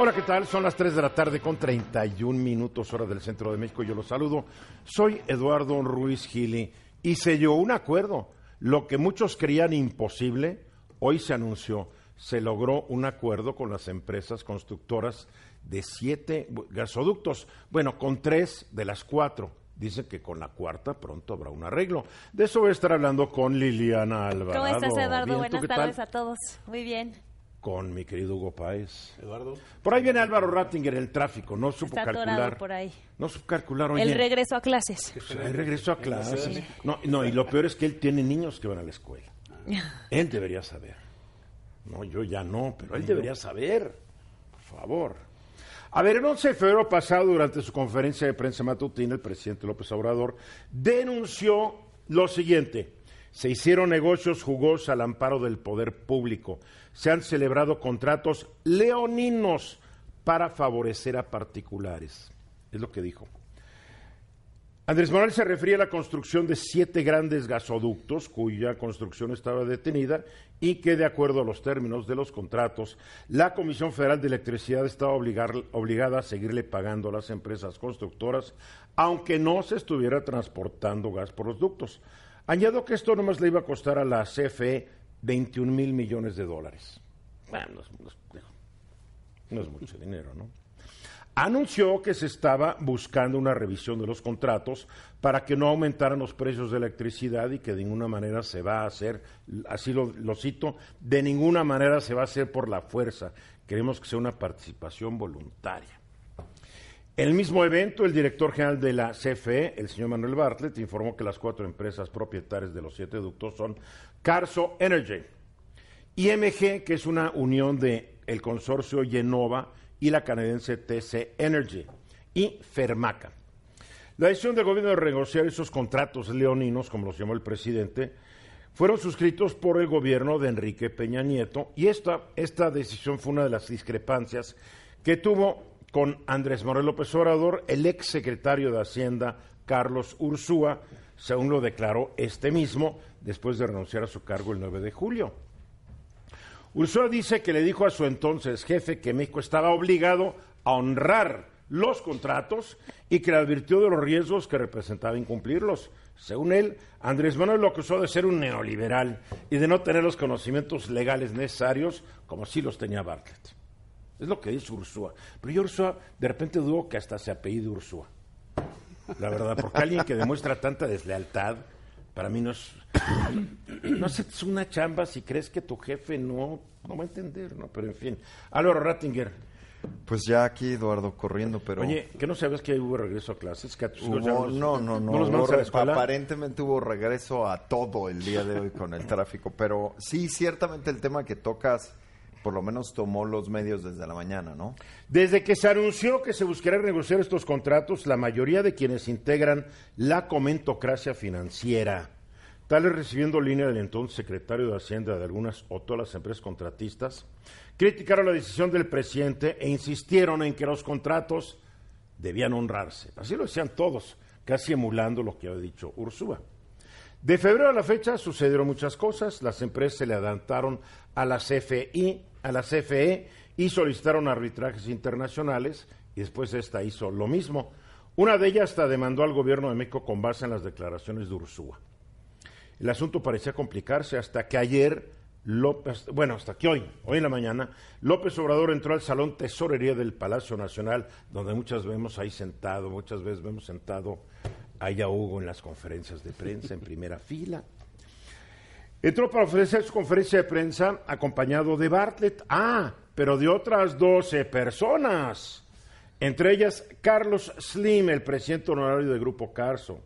Hola, ¿qué tal? Son las 3 de la tarde con 31 minutos hora del centro de México. Yo los saludo. Soy Eduardo Ruiz Gili y selló un acuerdo. Lo que muchos creían imposible, hoy se anunció. Se logró un acuerdo con las empresas constructoras de siete gasoductos. Bueno, con tres de las cuatro. Dicen que con la cuarta pronto habrá un arreglo. De eso voy a estar hablando con Liliana Alvarado. ¿Cómo estás, Eduardo? Bien, ¿tú Buenas tal? tardes a todos. Muy bien. Con mi querido Hugo Páez. Eduardo. Por ahí viene Álvaro Rattinger, el tráfico. No supo Está atorado calcular. por ahí. No supo calcular, oye. El regreso a clases. Él regresó a clase. No, no, y lo peor es que él tiene niños que van a la escuela. Él debería saber. No, yo ya no, pero él debería saber. Por favor. A ver, el 11 de febrero pasado, durante su conferencia de prensa matutina, el presidente López Obrador denunció lo siguiente. Se hicieron negocios jugosos al amparo del poder público. Se han celebrado contratos leoninos para favorecer a particulares. Es lo que dijo. Andrés Manuel se refería a la construcción de siete grandes gasoductos cuya construcción estaba detenida y que, de acuerdo a los términos de los contratos, la Comisión Federal de Electricidad estaba obligar- obligada a seguirle pagando a las empresas constructoras, aunque no se estuviera transportando gas por los ductos. Añado que esto nomás le iba a costar a la CFE 21 mil millones de dólares. Bueno, no es- mucho dinero, ¿no? anunció que se estaba buscando una revisión de los contratos para que no aumentaran los precios de electricidad y que de ninguna manera se va a hacer, así lo, lo cito, de ninguna manera se va a hacer por la fuerza. Queremos que sea una participación voluntaria. El mismo evento, el director general de la CFE, el señor Manuel Bartlett, informó que las cuatro empresas propietarias de los siete ductos son Carso Energy, IMG, que es una unión de consorcio Yenova y la canadiense TC Energy, y Fermaca. La decisión del gobierno de renegociar esos contratos leoninos, como los llamó el presidente, fueron suscritos por el gobierno de Enrique Peña Nieto y esta, esta decisión fue una de las discrepancias que tuvo con Andrés Manuel López Obrador, el ex secretario de Hacienda, Carlos Ursúa, según lo declaró este mismo, después de renunciar a su cargo el 9 de julio. Ursúa dice que le dijo a su entonces jefe que México estaba obligado a honrar los contratos y que le advirtió de los riesgos que representaba incumplirlos. Según él, Andrés Manuel lo acusó de ser un neoliberal y de no tener los conocimientos legales necesarios como sí los tenía Bartlett. Es lo que dice Ursúa. Pero yo Ursúa, de repente dudo que hasta se apellide Ursúa. La verdad, porque alguien que demuestra tanta deslealtad, para mí no es... No haces una chamba si crees que tu jefe no, no va a entender, ¿no? Pero en fin. Álvaro Rattinger, Pues ya aquí, Eduardo, corriendo, pero... oye, ¿qué no sabes que hubo regreso a clases? ¿Que a tus hijos ya Hubo- los- no, no, no. los hubo escuela? Aparentemente hubo regreso a todo el día de hoy con el tráfico, pero sí, ciertamente el tema que tocas, por lo menos tomó los medios desde la mañana, ¿no? Desde que se anunció que se buscará negociar estos contratos, la mayoría de quienes integran la comentocracia financiera, tales recibiendo línea del entonces secretario de Hacienda de algunas o todas las empresas contratistas, criticaron la decisión del presidente e insistieron en que los contratos debían honrarse. Así lo decían todos, casi emulando lo que había dicho Ursúa. De febrero a la fecha sucedieron muchas cosas. Las empresas se le adelantaron a la CFI, a CFE y solicitaron arbitrajes internacionales y después esta hizo lo mismo. Una de ellas hasta demandó al gobierno de México con base en las declaraciones de Ursúa. El asunto parecía complicarse hasta que ayer López, bueno, hasta que hoy, hoy en la mañana, López Obrador entró al salón tesorería del Palacio Nacional, donde muchas vemos ahí sentado, muchas veces vemos sentado ahí a Hugo en las conferencias de prensa, en primera fila. Entró para ofrecer su conferencia de prensa acompañado de Bartlett. Ah, pero de otras 12 personas. Entre ellas, Carlos Slim, el presidente honorario del Grupo Carso.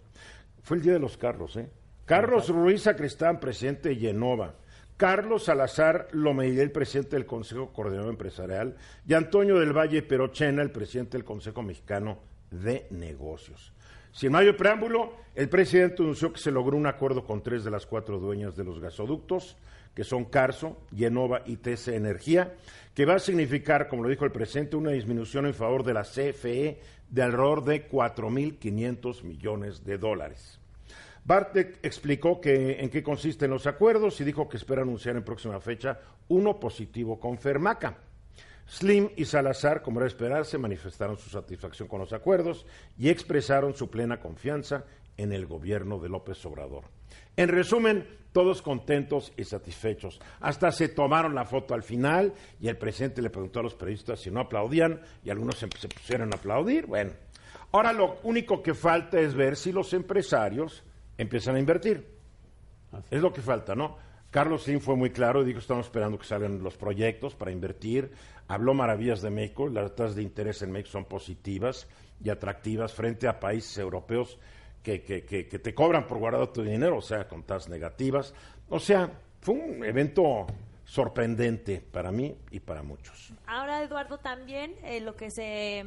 Fue el día de los Carlos, ¿eh? Carlos Ruiz Sacristán, presidente de Yenova. Carlos Salazar Lomeire, el presidente del Consejo Coordinador Empresarial, y Antonio del Valle Perochena, el presidente del Consejo Mexicano de Negocios. Sin mayor preámbulo, el presidente anunció que se logró un acuerdo con tres de las cuatro dueñas de los gasoductos, que son Carso, Genova y TC Energía, que va a significar, como lo dijo el presidente, una disminución en favor de la CFE de alrededor de 4.500 millones de dólares. Bartek explicó que, en qué consisten los acuerdos y dijo que espera anunciar en próxima fecha uno positivo con Fermaca. Slim y Salazar, como era esperarse, manifestaron su satisfacción con los acuerdos y expresaron su plena confianza en el gobierno de López Obrador. En resumen, todos contentos y satisfechos. Hasta se tomaron la foto al final y el presidente le preguntó a los periodistas si no aplaudían y algunos se, se pusieron a aplaudir. Bueno, ahora lo único que falta es ver si los empresarios empiezan a invertir. Es lo que falta, ¿no? Carlos Slim fue muy claro y dijo, estamos esperando que salgan los proyectos para invertir. Habló maravillas de México, las tasas de interés en México son positivas y atractivas frente a países europeos que, que, que, te cobran por guardar tu dinero, o sea, con tasas negativas. O sea, fue un evento sorprendente para mí y para muchos. Ahora, Eduardo, también eh, lo que se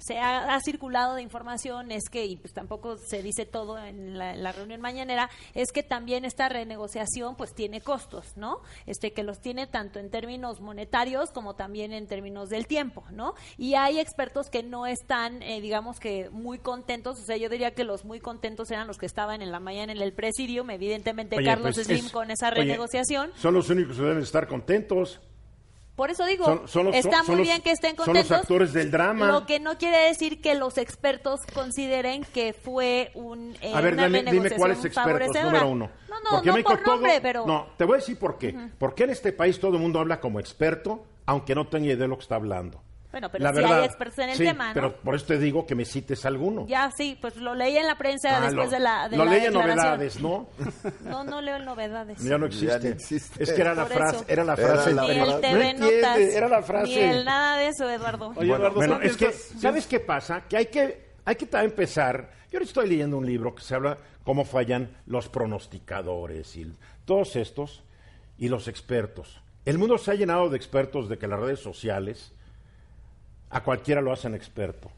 se ha, ha, circulado de información es que, y pues tampoco se dice todo en la, en la, reunión mañanera, es que también esta renegociación pues tiene costos, ¿no? Este que los tiene tanto en términos monetarios como también en términos del tiempo, ¿no? Y hay expertos que no están, eh, digamos que muy contentos, o sea, yo diría que los muy contentos eran los que estaban en la mañana en el presidium, evidentemente oye, Carlos pues Slim es, con esa renegociación. Oye, son los únicos que deben estar contentos. Por eso digo, son, son los, está son, muy los, bien que estén contentos. Son los actores del drama. Lo que no quiere decir que los expertos consideren que fue un, eh, a ver, una dime, dime cuáles expertos, número uno. No, no, Porque no por nombre, todo, pero... No, te voy a decir por qué. Uh -huh. Porque en este país todo el mundo habla como experto, aunque no tenga idea de lo que está hablando. Bueno, pero la sí verdad, hay expertos en el sí, tema, ¿no? pero por eso te digo que me cites alguno. Ya, sí, pues lo leí en la prensa Ah, después lo, de la de Lo la leí en novedades, ¿no? No, no leo en novedades. Ya no existe. Ya no existe. Es que era la frase, era la Era frase. la Ni el. TV no entiende, Notas. era la frase. Ni el nada de eso, Eduardo. Oye, Bueno, Eduardo, Bueno, ¿tú es que, ¿sabes qué pasa? Que hay que, hay que empezar. Yo ahora estoy leyendo un libro que se habla cómo fallan los pronosticadores y todos estos y los expertos. El mundo se ha llenado de expertos de que las redes sociales a cualquiera lo hacen experto.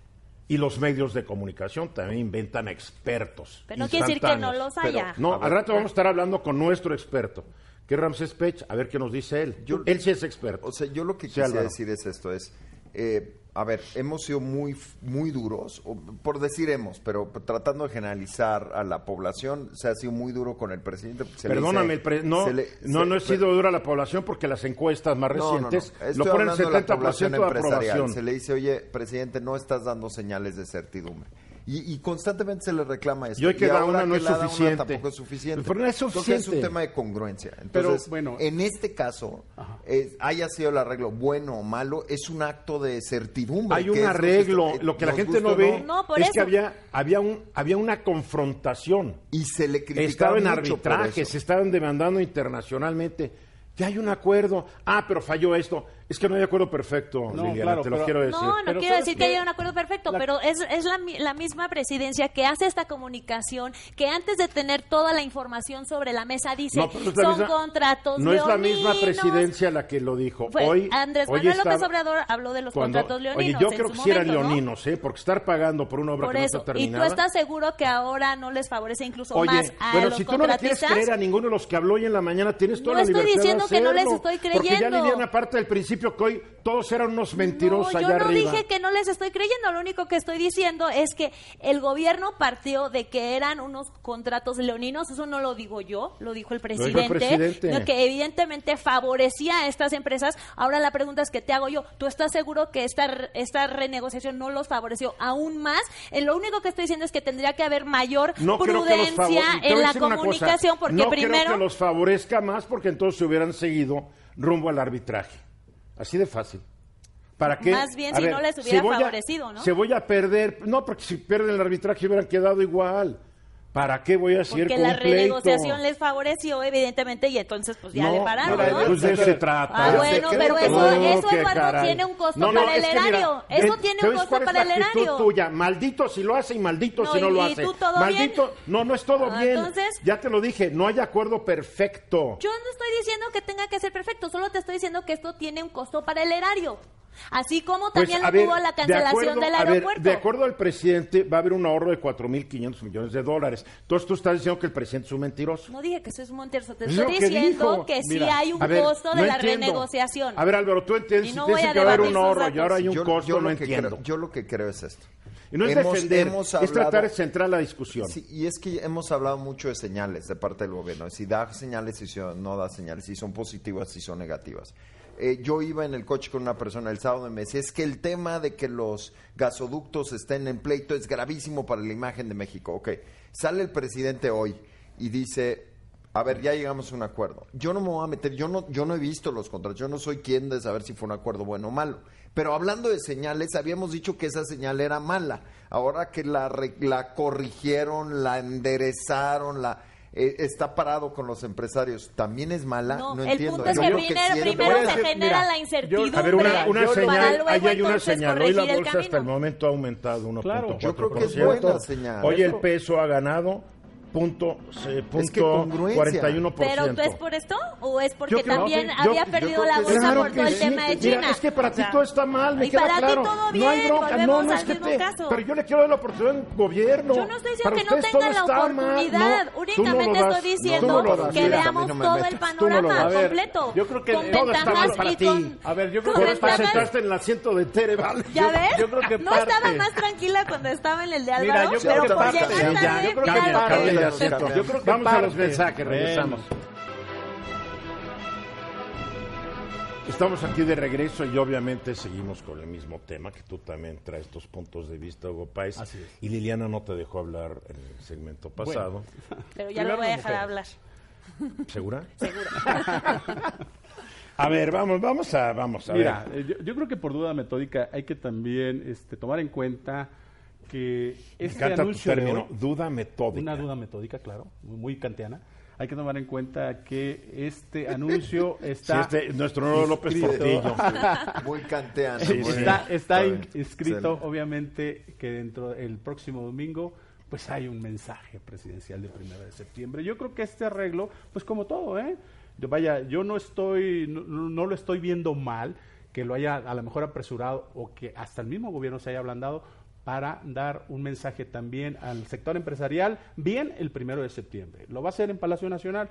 Y los medios de comunicación también inventan expertos. Pero no quiere decir que no los haya. No, ver, al rato vamos a estar hablando con nuestro experto, que es Ramsés Pech, a ver qué nos dice él. Yo- él sí es experto. O sea, yo lo que Sí, quisiera Álvaro. decir es esto, es, eh, a ver, hemos sido muy, muy duros, por decir hemos, pero tratando de generalizar a la población, se ha sido muy duro con el presidente. se Perdóname, el pre- no, se le- no, se- no he sido dura la población porque las encuestas más No, no, no. recientes lo ponen hablando de la población 70% de aprobación. Se le dice, oye, presidente, no estás dando señales de certidumbre. Y, y constantemente se le reclama esto. Y hoy que da ahora una no que es la da una suficiente. tampoco es suficiente. Pero no es Creo que es suficiente. un tema de congruencia. Pero, Entonces, bueno. en este caso, es- haya sido el arreglo bueno o malo, es un acto de certidumbre. Hay un es arreglo, lo que la gente no ve No, por es eso. que había, había, un, había una confrontación. Y se le criticaba Estaba en mucho por arbitraje, eso. se estaban demandando internacionalmente. Ya hay un acuerdo. Ah, pero falló esto. Es que no hay acuerdo perfecto, No, Liliana, claro, te lo pero- quiero decir. No, no Pero quiero ¿sabes decir que qué? haya un acuerdo perfecto, La- pero es, es la, mi- la misma presidencia que hace esta comunicación, que antes de tener toda la información sobre la mesa dice, No, pero es la son misma- contratos No es la misma leoninos". presidencia la que lo dijo. Fue hoy, Andrés hoy Manuel López estaba- Obrador habló de los cuando- contratos leoninos Oye, yo creo que sí eran ¿no? leoninos, ¿eh? Porque estar pagando por una obra Por que eso, no está y tú terminada. estás seguro que ahora no les favorece incluso Oye, más a bueno, los si tú no le quieres creer a ninguno de los que habló hoy en la mañana, tienes toda No la estoy libertad diciendo de que no les estoy Porque ya creyendo. Liliana parte del principio que hoy todos eran unos mentirosos no, yo no arriba. dije que no les estoy creyendo, lo único que estoy diciendo es que el gobierno partió de que eran unos contratos leoninos, eso no lo digo yo, lo dijo el dijo el presidente, presidente. que evidentemente favorecía a estas empresas. Ahora la pregunta es que te hago yo, ¿tú estás seguro que esta, esta renegociación no los favoreció aún más? Eh, lo único que estoy diciendo es que tendría que haber mayor No prudencia en la una cosa, comunicación, porque no primero... creo que los favorezca más porque entonces se hubieran seguido rumbo al arbitraje. Así de fácil. ¿Para qué? Más bien A si no les hubiera a- favorecido, ¿no? Se voy a perder, no, porque si pierden el arbitraje hubieran quedado igual. ¿Para qué voy a seguir Porque con la pleito? renegociación les favoreció, evidentemente, y entonces pues ya No, le pararon, no, ¿no? pues de eso se trata. Ah, bueno, pero eso, No, eso Eduardo, tiene un costo No, no, para el mira, erario. eso eh, tiene ¿te un costo para el erario. tuya? Maldito si lo hace y maldito No, si no y- lo y hace. tú todo maldito, no, no es todo Ah, bien. entonces- ya te lo dije, no hay acuerdo perfecto. Yo no estoy diciendo que tenga que ser perfecto, solo te estoy diciendo que esto tiene un costo para el erario. Así como Pues, también lo ver, tuvo la de cancelación acuerdo- del ver, aeropuerto. de acuerdo al presidente, va a haber un ahorro de 4.500 millones de dólares. Entonces tú estás diciendo que el presidente es un mentiroso. No dije que eso es un Monterso, te Es estoy que diciendo dijo. que sí Mira, hay un ver, costo de no la entiendo. renegociación. A ver, Álvaro, tú entiendes, Y si no tienes voy a que haber un ahorro y ahora hay un Yo- costo, yo no lo que entiendo. creo- yo lo que creo es esto. y no es Hemos- defender, hemos es tratar hablado- de centrar la discusión. Sí, y es que hemos hablado mucho de señales de parte del gobierno, si da señales y si no da señales, si son positivas, si son negativas. Eh, yo iba en el coche con una persona el sábado y me decía, es que el tema de que los gasoductos estén en pleito es gravísimo para la imagen de México. Ok, sale el presidente hoy y dice, a ver, ya llegamos a un acuerdo. Yo no me voy a meter, yo no, yo no he visto los contratos, yo no soy quien de saber si fue un acuerdo bueno o malo. Pero hablando de señales, habíamos dicho que esa señal era mala. Ahora que la, la corrigieron, la enderezaron, la eh, está parado con los empresarios, ¿también es mala? No, No, el entiendo. punto es Yo que creo primero, es primero se genera mira, la yo- incertidumbre A ver, una, una señal, luego ahí hay una señal. Hoy la el bolsa hasta el momento ha aumentado 1.4%. Claro, yo creo que es buena señal. Hoy el Eso- peso ha ganado punto, se- punto congruencia. 41%. ¿Pero tú es por esto o es porque Yo creo- también yo- había yo perdido creo la que bolsa Claro por que todo el sí, tema de mira, China? es que para O ti sea, todo está mal, me y queda para ti claro. todo no hay bien, bronca, no, volvemos no es que mismo te, caso. pero yo le quiero dar la oportunidad al gobierno. Yo no estoy diciendo Para que no tenga la oportunidad, no, no únicamente estoy no, diciendo no que mira, veamos no todo el no panorama das. A ver, completo. yo creo que todo está mal para ti. A ver, yo creo que Por eso te ventajas- sentaste en el asiento de Tere, ¿vale? ¿Ya ves? yo que no estaba más tranquila cuando estaba en el de Mira, Álvaro, yo pero que por llegar Sí, yo creo que lo parte- Vamos a los mensajes, regresamos. Estamos aquí de regreso y obviamente seguimos con el mismo tema que tú también traes tus puntos de vista, Hugo es. Y Liliana no te dejó hablar en el segmento pasado. Pero ya lo voy a dejar mujeres. hablar. ¿Segura? a ver, vamos, vamos a, vamos a Mira, ver. eh, yo, yo creo que por duda metódica hay que también este, tomar en cuenta que Me este encanta tu anuncio de término, hoy- duda metódica. una duda metódica, claro, muy, muy kantiana. Hay que tomar en cuenta que este anuncio Sí, está este, nuestro nuevo López Portillo. Muy. Sí, bien. está, está in- inscrito, Excelente. obviamente, que dentro del próximo domingo, pues hay un mensaje presidencial de primera de septiembre. Yo creo que este arreglo, pues como todo, ¿eh? Yo, vaya, yo no estoy, no, no lo estoy viendo mal, que lo haya a lo mejor apresurado o que hasta el mismo gobierno se haya ablandado para dar un mensaje también al sector empresarial, bien el primero de septiembre. Lo va a hacer en Palacio Nacional.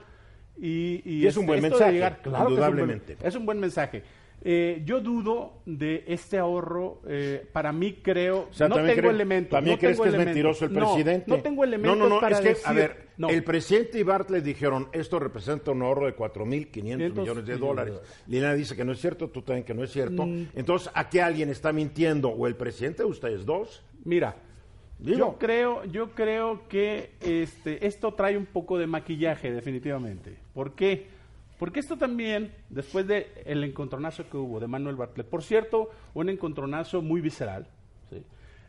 Y, Y es un buen mensaje, claro que es un buen- indudablemente. es un buen mensaje. Eh, yo dudo de este ahorro. eh, para mí creo. O sea, no ¿también tengo crees- elementos. ¿También no crees tengo que es mentiroso el No, presidente? No, tengo elementos No, no, no, para es que, decir. a ver, no. el presidente y Bartlett dijeron, esto representa un ahorro de 4.500 millones de millones de dólares. Liliana dice que no es cierto, tú también que no es cierto. Mm. Entonces, ¿a qué alguien está mintiendo? ¿O el presidente de ustedes dos? Mira, Digo. yo creo, yo creo que este, esto trae un poco de maquillaje, definitivamente. ¿Por qué? Porque esto también, después del el encontronazo que hubo de Manuel Bartlett, por cierto, un encontronazo muy visceral, ¿sí?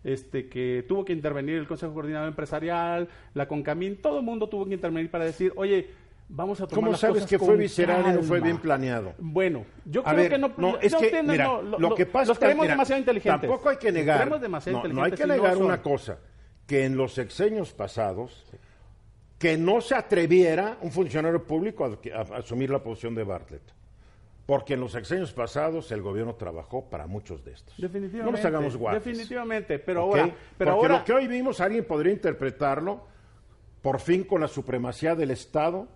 este, que tuvo que intervenir el Consejo Coordinador Empresarial, la Concamín, todo el mundo tuvo que intervenir para decir, oye, vamos a tomar ¿Cómo las sabes cosas que fue visceral y no fue calma". bien planeado? Bueno, yo A creo ver, que no. no, es no que, mira, no, lo, que pasa los es que, creemos mira, demasiado inteligentes. Tampoco hay que negar, demasiado no, hay que negar una cosa, que en los sexenios pasados, que no se atreviera un funcionario público a, a- a asumir la posición de Bartlett. Porque en los sexenios pasados el gobierno trabajó para muchos de estos. Definitivamente. No nos hagamos guapos. Definitivamente, pero ahora, pero Porque ahora lo que hoy vimos, alguien podría interpretarlo por fin con la supremacía del Estado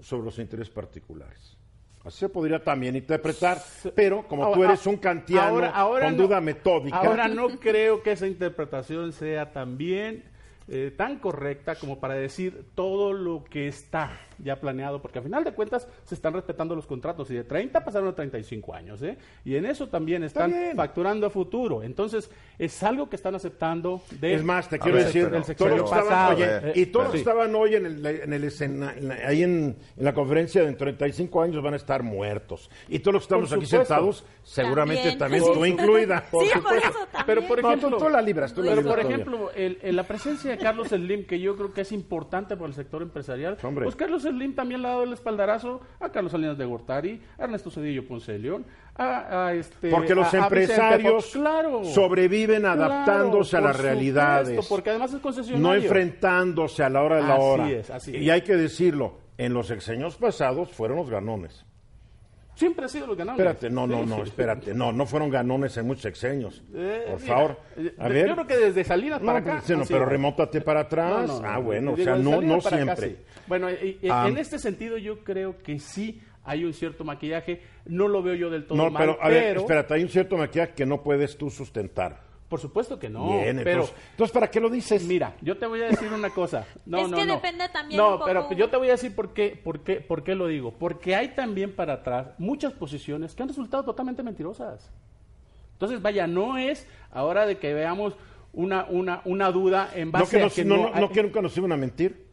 sobre los intereses particulares. Así se podría también interpretar, pero como tú Ahora- eres un kantiano ahora- ahora con no- duda metódica, Ahora no creo que esa interpretación sea también eh, tan correcta como para decir todo lo que está ya planeado, porque al final de cuentas se están respetando los contratos y de 30 pasaron a 35 años, ¿eh? Y en eso también están facturando a futuro. Entonces, es algo que están aceptando de Es más, te quiero ver, decir, pero- todos pero- estaban, pasado, oye, eh, y todos los que sí. estaban hoy en el, en el escena, en la- ahí en, en la conferencia de 35 años van a estar muertos. Y todos los que estamos aquí sentados, seguramente también, También. tú incluida. Sí, por supuesto. eso también. Pero por No, ejemplo, tú- tú la libras, tú la pero libras por ejemplo, el- el- la presencia de Carlos Slim, que yo creo que es importante para el sector empresarial, Hombre. pues Carlos Slim también le ha dado el espaldarazo a Carlos Salinas de Gortari, a Ernesto Cedillo Ponce de León, a, a este Porque los a- empresarios Fox. Claro. sobreviven adaptándose Claro, a las por realidades. supuesto, porque además es concesionario. no enfrentándose a la hora de la Así hora. es, así y es. hay que decirlo, en los sexenios pasados fueron los ganones. Siempre ha sido los ganadores. Espérate, no, no, no, espérate, no, no fueron ganones en muchos sexenios. Eh, Por mira, favor, eh, yo creo que desde Salinas No, para pero, acá. sí, no, pero remótate para atrás. No, no, no, ah, bueno, o sea, no, no acá, siempre. sí. Bueno, y- y- Ah. en este sentido yo creo que sí hay un cierto maquillaje. No lo veo yo del todo No, mal, pero, a ver, espérate, hay un cierto maquillaje que no puedes tú sustentar. Por supuesto que no. Bien, pero entonces, entonces, ¿para qué lo dices? mira, yo te voy a decir una cosa. No, Es no, que no. depende también No, un poco- pero yo te voy a decir por qué, por qué, por qué lo digo. Porque hay también para atrás muchas posiciones que han resultado totalmente mentirosas. Entonces, vaya, no es ahora de que veamos una, una, una duda en no, base a que no, no, no, hay- no que nunca nos iban a mentir.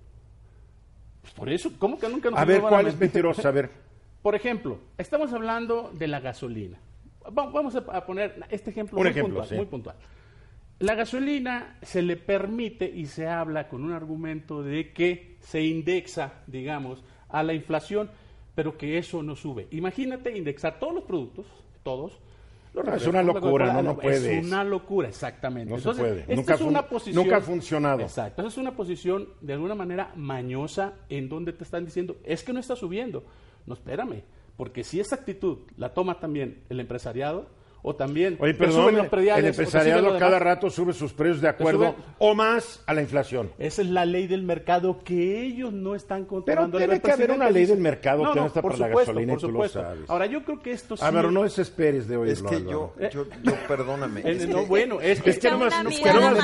Pues por eso, ¿cómo que nunca nos A ver, iban ¿cuál es mentir? mentirosa? A ver. Por ejemplo, estamos hablando de la gasolina. Va- Vamos a poner este ejemplo, Un muy, ejemplo, puntual, sí. muy puntual. La gasolina se le permite y se habla con un argumento de que se indexa, digamos, a la inflación, pero que eso no sube. Imagínate indexar todos los productos, todos. los No, es una locura, no, no puedes. Es una locura, exactamente. No se puede. esta Nunca es una posición, nunca ha funcionado. Exacto. Esa es una posición de alguna manera mañosa en donde te están diciendo, es que no está subiendo. No, espérame, porque si esa actitud la toma también el empresariado o también Oye, te perdón, suben los prediales, el empresariado cada rato sube sus precios de acuerdo o más a la inflación. Esa es la ley del mercado que ellos no están controlando. tiene El que haber una ley del mercado no, que no no, está por para la supuesto, gasolina y por tú lo sabes. Ahora, yo creo que esto sí... A ver, no desesperes de oírlo. Es que yo, Álvaro. yo, yo, perdóname. Eh, es no, que- bueno, es, Es que nomás- no- que nomás.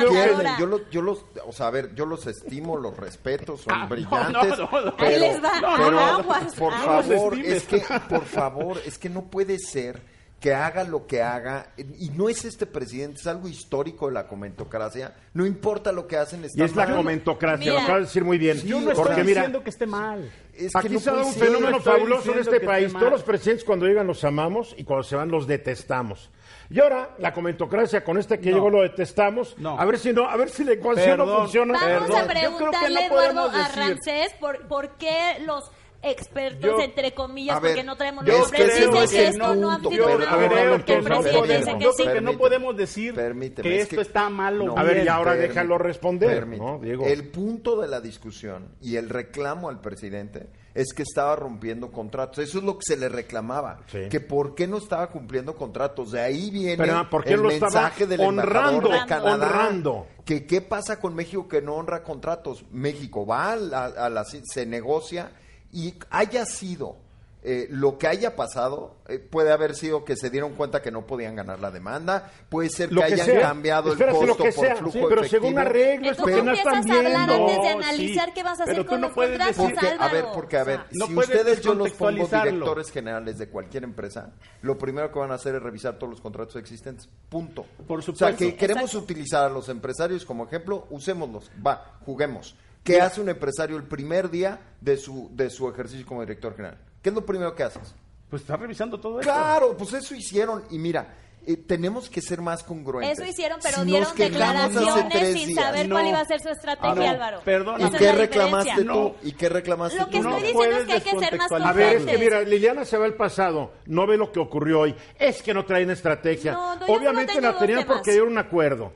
Yo, lo- yo los, o sea, a ver, yo los estimo, los respeto, son Ah, no, brillantes. no, no, no. Ahí les va, pero, aguas, por favor, los es que, por favor, es que no puede ser que haga lo que haga, y no es este presidente, es algo histórico de la comentocracia, no importa lo que hacen, Y está es la comentocracia, lo Mira. acabas de decir muy bien. Yo no porque estoy mira, diciendo que esté mal. Es que Aquí no se ha dado un fenómeno no fabuloso en diciendo este país. Todos los presidentes cuando llegan los amamos y cuando se van los detestamos. Y ahora la comentocracia con este que No. llegó lo detestamos. No. A ver si no, a ver si la ecuación no Perdón. funciona. Vamos Perdón, a yo creo que preguntarle, no Eduardo, a Ramsés por, por qué los expertos, Yo- entre comillas, ver, porque no traemos yo los nombres, dicen que que es esto no creo que el presidente dice que yo sí. creo que no Permíteme. podemos decir Permíteme, que es esto que- está mal o No. A ver, y ahora Permíteme. déjalo responder. ¿no, Diego? El punto de la discusión y el reclamo al presidente es que estaba rompiendo contratos. Eso es lo que se le reclamaba. Sí. Que por qué no estaba cumpliendo contratos. De ahí viene Pero, ¿por qué el lo mensaje del honrando? embajador de Canadá. Honrando. Que qué pasa con México que no honra contratos. México va a la, a la- se negocia y haya sido eh, lo que haya pasado, eh, puede haber sido que se dieron cuenta que no podían ganar la demanda, puede ser que, Lo que hayan sea. cambiado Espérate, el costo por sea. flujo Sí, pero efectivo. según arreglo, es lo Entonces que no están empiezas a hablar viendo. antes de No, analizar sí, qué vas a hacer pero tú con no los puedes contratos, decir Porque, a ver, porque a ver, O sea, no si ustedes yo los pongo directores generales de cualquier empresa, lo primero que van a hacer es revisar todos los contratos existentes. Punto. Por O sea, supuesto. que queremos Exacto. utilizar a los empresarios como ejemplo, usémoslos. Va, juguemos. ¿Qué hace un empresario el primer día de su, de su ejercicio como director general? ¿Qué es lo primero que haces? Pues está revisando todo esto. Claro, pues eso hicieron. Y mira, eh, tenemos que ser más congruentes. Eso hicieron, pero Si dieron declaraciones sin días, saber No. cuál iba a ser su estrategia, No, Álvaro. perdóname. ¿Y qué la reclamaste diferencia. tú? No. ¿Y qué reclamaste Lo que tú? No estoy diciendo es que hay que ser más descontextualizar. A ver, es que mira, Liliana se va al pasado, no ve lo que ocurrió hoy. Es que no traen estrategia. No, no, Obviamente la tenían porque dieron un acuerdo.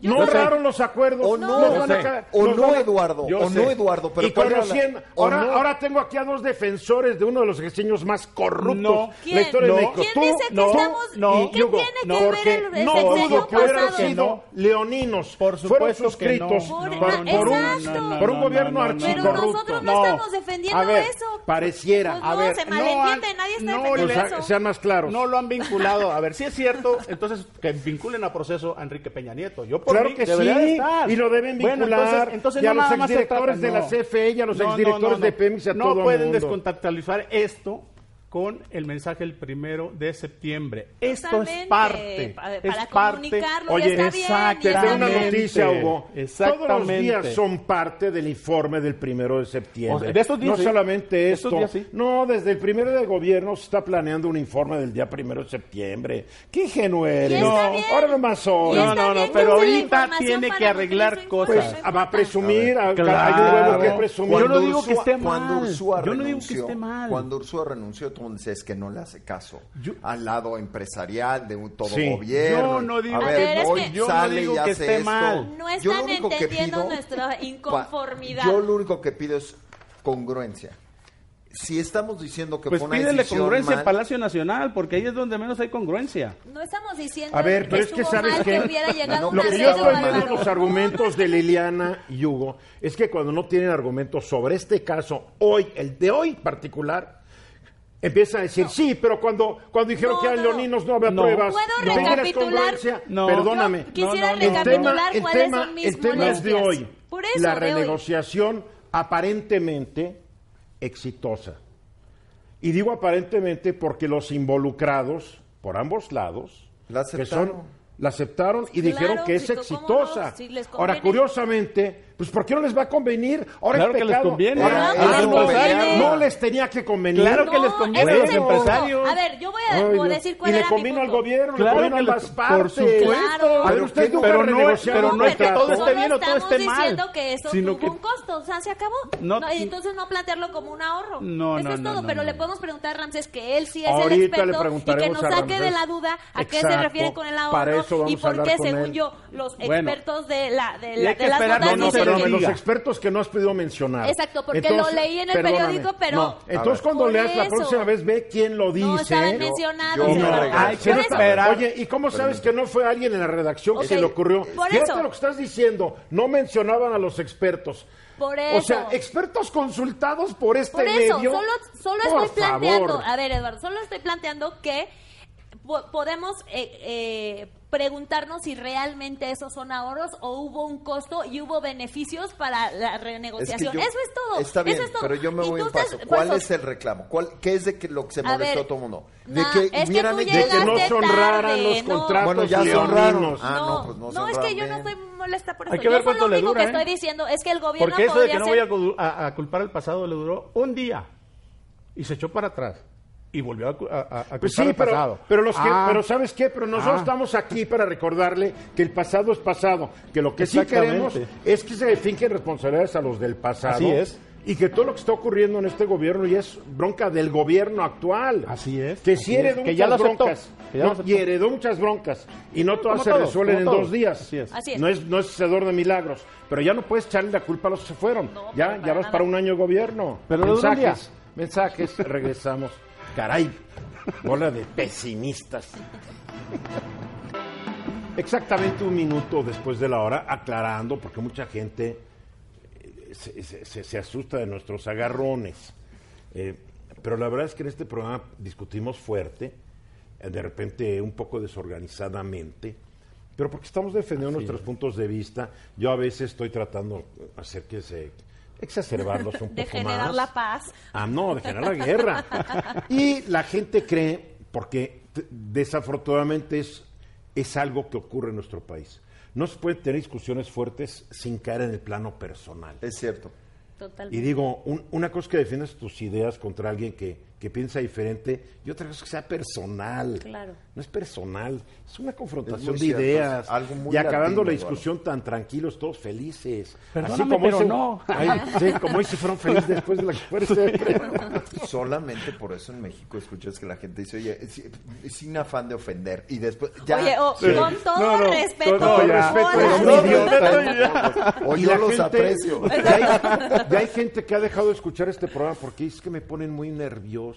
Yo no honraron los acuerdos. O no, van a O no, van a- Eduardo, Yo o sé. no, Eduardo, pero y ¿cuál era la- conociendo, ahora, no? ahora tengo aquí a dos defensores de uno de los gestiños más corruptos No. de historia No. de México. ¿Quién Tú, dice que no, estamos- no, ¿Qué Hugo, tiene que no, ver porque el- el no dudo que hubieran sido No. leoninos. Por Fueron no. suscritos Por- por, por un, exacto. por un gobierno Pero archicorrupto. nosotros no, No. estamos defendiendo A ver, eso. pareciera. Pues A no, ver, se no malentiende, han- nadie está no defendiendo eso. sean más claros. No lo han vinculado. A ver, si es cierto, entonces que vinculen a proceso a Enrique Peña Nieto. Yo por Claro mí, que debería sí, estar. y lo deben Bueno, vincular entonces, entonces y a no los nada más se exdirectores de la CFE y a los exdirectores de Pemex a no todo pueden mundo. descontactualizar esto con el mensaje el primero de septiembre. Esto es parte. pa- es parte. comunicarlo, Oye, ya está bien, ya exactamente. está una noticia, Hugo. Todos los Exactamente. días son parte del informe del primero de septiembre. O sea, de estos días no sí. solamente Estos esto. días sí. No, desde el primero de gobierno se está planeando un informe del día primero de septiembre. ¿Qué ingenuo eres? No, bien. ahora nomás hoy. No, no, no, pero ahorita tiene que arreglar cosas. Pues, va a presumir, a- Claro. hay un huevo que presumir. Yo no digo que esté mal. Yo no digo que renunció, esté mal. Cuando Ursúa renunció, todo el mundo decía es que no le hace caso Yo- al lado empresarial de un todo Sí. gobierno. Yo no digo a que- ver, ver, hoy que- yo no sale digo y que hace esté esto. mal. No Yo lo están único que entendiendo pido- nuestra inconformidad. Yo lo único que pido es congruencia. Si estamos diciendo que Pues fue una pídele congruencia mal, en Palacio Nacional, porque ahí es donde menos hay congruencia. No estamos diciendo A ver, pero es que sabes mal que hubiera llegado Lo que yo estoy de valores. los argumentos de Liliana y Hugo es que cuando no tienen argumentos sobre este caso, hoy, el de hoy particular, empiezan a decir, sí, pero cuando, cuando dijeron No, que eran no. leoninos no había No. pruebas. ¿Puedo ¿No tienes recapitular? congruencia? No. Perdóname. Yo quisiera No, no, no. El recapitular tema, el cuáles tema, son mis el tema es de hoy. Por eso, la hoy. renegociación aparentemente exitosa. Y digo aparentemente porque los involucrados, por ambos lados, La que aceptaron. son la aceptaron y Claro, dijeron que es sí, ¿cómo exitosa. no? Si les Ahora, curiosamente, pues ¿por qué no les va a convenir? Ahora Claro es que les conviene. Ahora, que ah, les tenía que convenir. Claro que les conviene a es los empresarios. A ver, yo voy a Ay, voy a Dios. decir cuál y le era mi convino al gobierno, Claro le convino a le- ambas por partes. supuesto. Claro. A ver, usted Pero nunca no- pero no es que contrato. todo esté Solo bien o todo estamos esté mal, diciendo que eso sino tuvo que- un costo, o sea, se acabó. No- entonces no plantearlo como un ahorro. No, Eso no, es no, todo, no, pero no, le podemos preguntar a Ramses que él sí es Ahorita el le experto y que nos saque de la duda a qué se refiere con el Para ahorro eso vamos y por qué, según yo, los expertos de la de, las notas no, no, dicen pero que- los expertos que no has podido mencionar. Exacto, porque lo leí en el periódico, pero- No, entonces ver. cuando leas la eso. próxima vez, ve quién lo dice. No estaban Yo- mencionados. yo que eso- esperar. Oye, ¿y cómo sabes que no fue alguien en la redacción que Ok, se le ocurrió? por Fíjate eso. lo que estás diciendo. No mencionaban a los expertos. Por O sea, eso. expertos consultados por este Por eso, medio. solo, solo Por estoy planteando, favor. a ver Eduardo, solo estoy planteando que po- podemos eh, eh, preguntarnos si realmente esos son ahorros o hubo un costo y hubo beneficios para la Es que renegociación. yo- eso es todo. Está bien, eso es todo. pero yo me voy un Entonces, paso. por ¿Cuál eso- es el reclamo? ¿Cuál, ¿Qué es de que lo que se A molestó ver, a todo el mundo? De nah, que es que hubieran tú hecho- De que no se honraran los no. contratos Bueno, ya se honraron. leoninos. Ah, no, pues no se es que yo no estoy molesta por eso. Hay que ver yo cuánto lo único dura, que estoy ¿eh? diciendo es que el gobierno Porque eso de que no ser- voy a, a- a culpar al pasado le duró un día y se echó para atrás y volvió a, cu- a- a- Pues sí, al pero, pasado. pero, los que, Ah, pero ¿sabes qué? Pero nosotros Ah. estamos aquí para recordarle que el pasado es pasado, que lo que sí queremos es que se finquen responsabilidades a los del pasado. Así es. Y que todo lo que está ocurriendo en este gobierno ya es bronca del gobierno actual. Así es, Que sí heredó que ya muchas lo aceptó, broncas. que ya No, y heredó muchas broncas. Y no todas Como se todo, resuelven en dos días. Así es. Así es. No es, no es hacedor de milagros. Pero ya no puedes echarle la culpa a los que se fueron. No, ya, ya vas nada. para un año de gobierno. Pero mensajes, mensajes, regresamos. Caray, bola de pesimistas. Exactamente un minuto después de la hora, aclarando, porque mucha gente eh, se, se- se- se asusta de nuestros agarrones. Eh, pero la verdad es que en este programa discutimos fuerte, eh, de repente un poco desorganizadamente, pero porque estamos defendiendo nuestros puntos de vista. Yo a veces estoy tratando de hacer que se exacerbarlos un poco de generar más. la paz. Ah, no, de generar la guerra. Y la gente cree, porque desafortunadamente es, es algo que ocurre en nuestro país. No se pueden tener discusiones fuertes sin caer en el plano personal. Es cierto. Total. Y digo, un- una cosa es que defiendas tus ideas contra alguien que, que piensa diferente y otra cosa que sea personal. Claro. No es personal, es una confrontación Es de cierto, ideas. algo muy y acabando latino, la discusión tan tranquilos, todos felices. Perdóname, pero no. Ay, sí, como hoy se fueron felices después de la que fue siempre. Solamente por eso en México escuchas que la gente dice, oye, es- sin afán de ofender. Y después, ya. Oye, oh, Sí. con todo No, no, respeto. con Con respeto, O Y yo la los gente- aprecio. Ya hay, ya hay gente que ha dejado de escuchar este programa porque es que me ponen muy nervioso.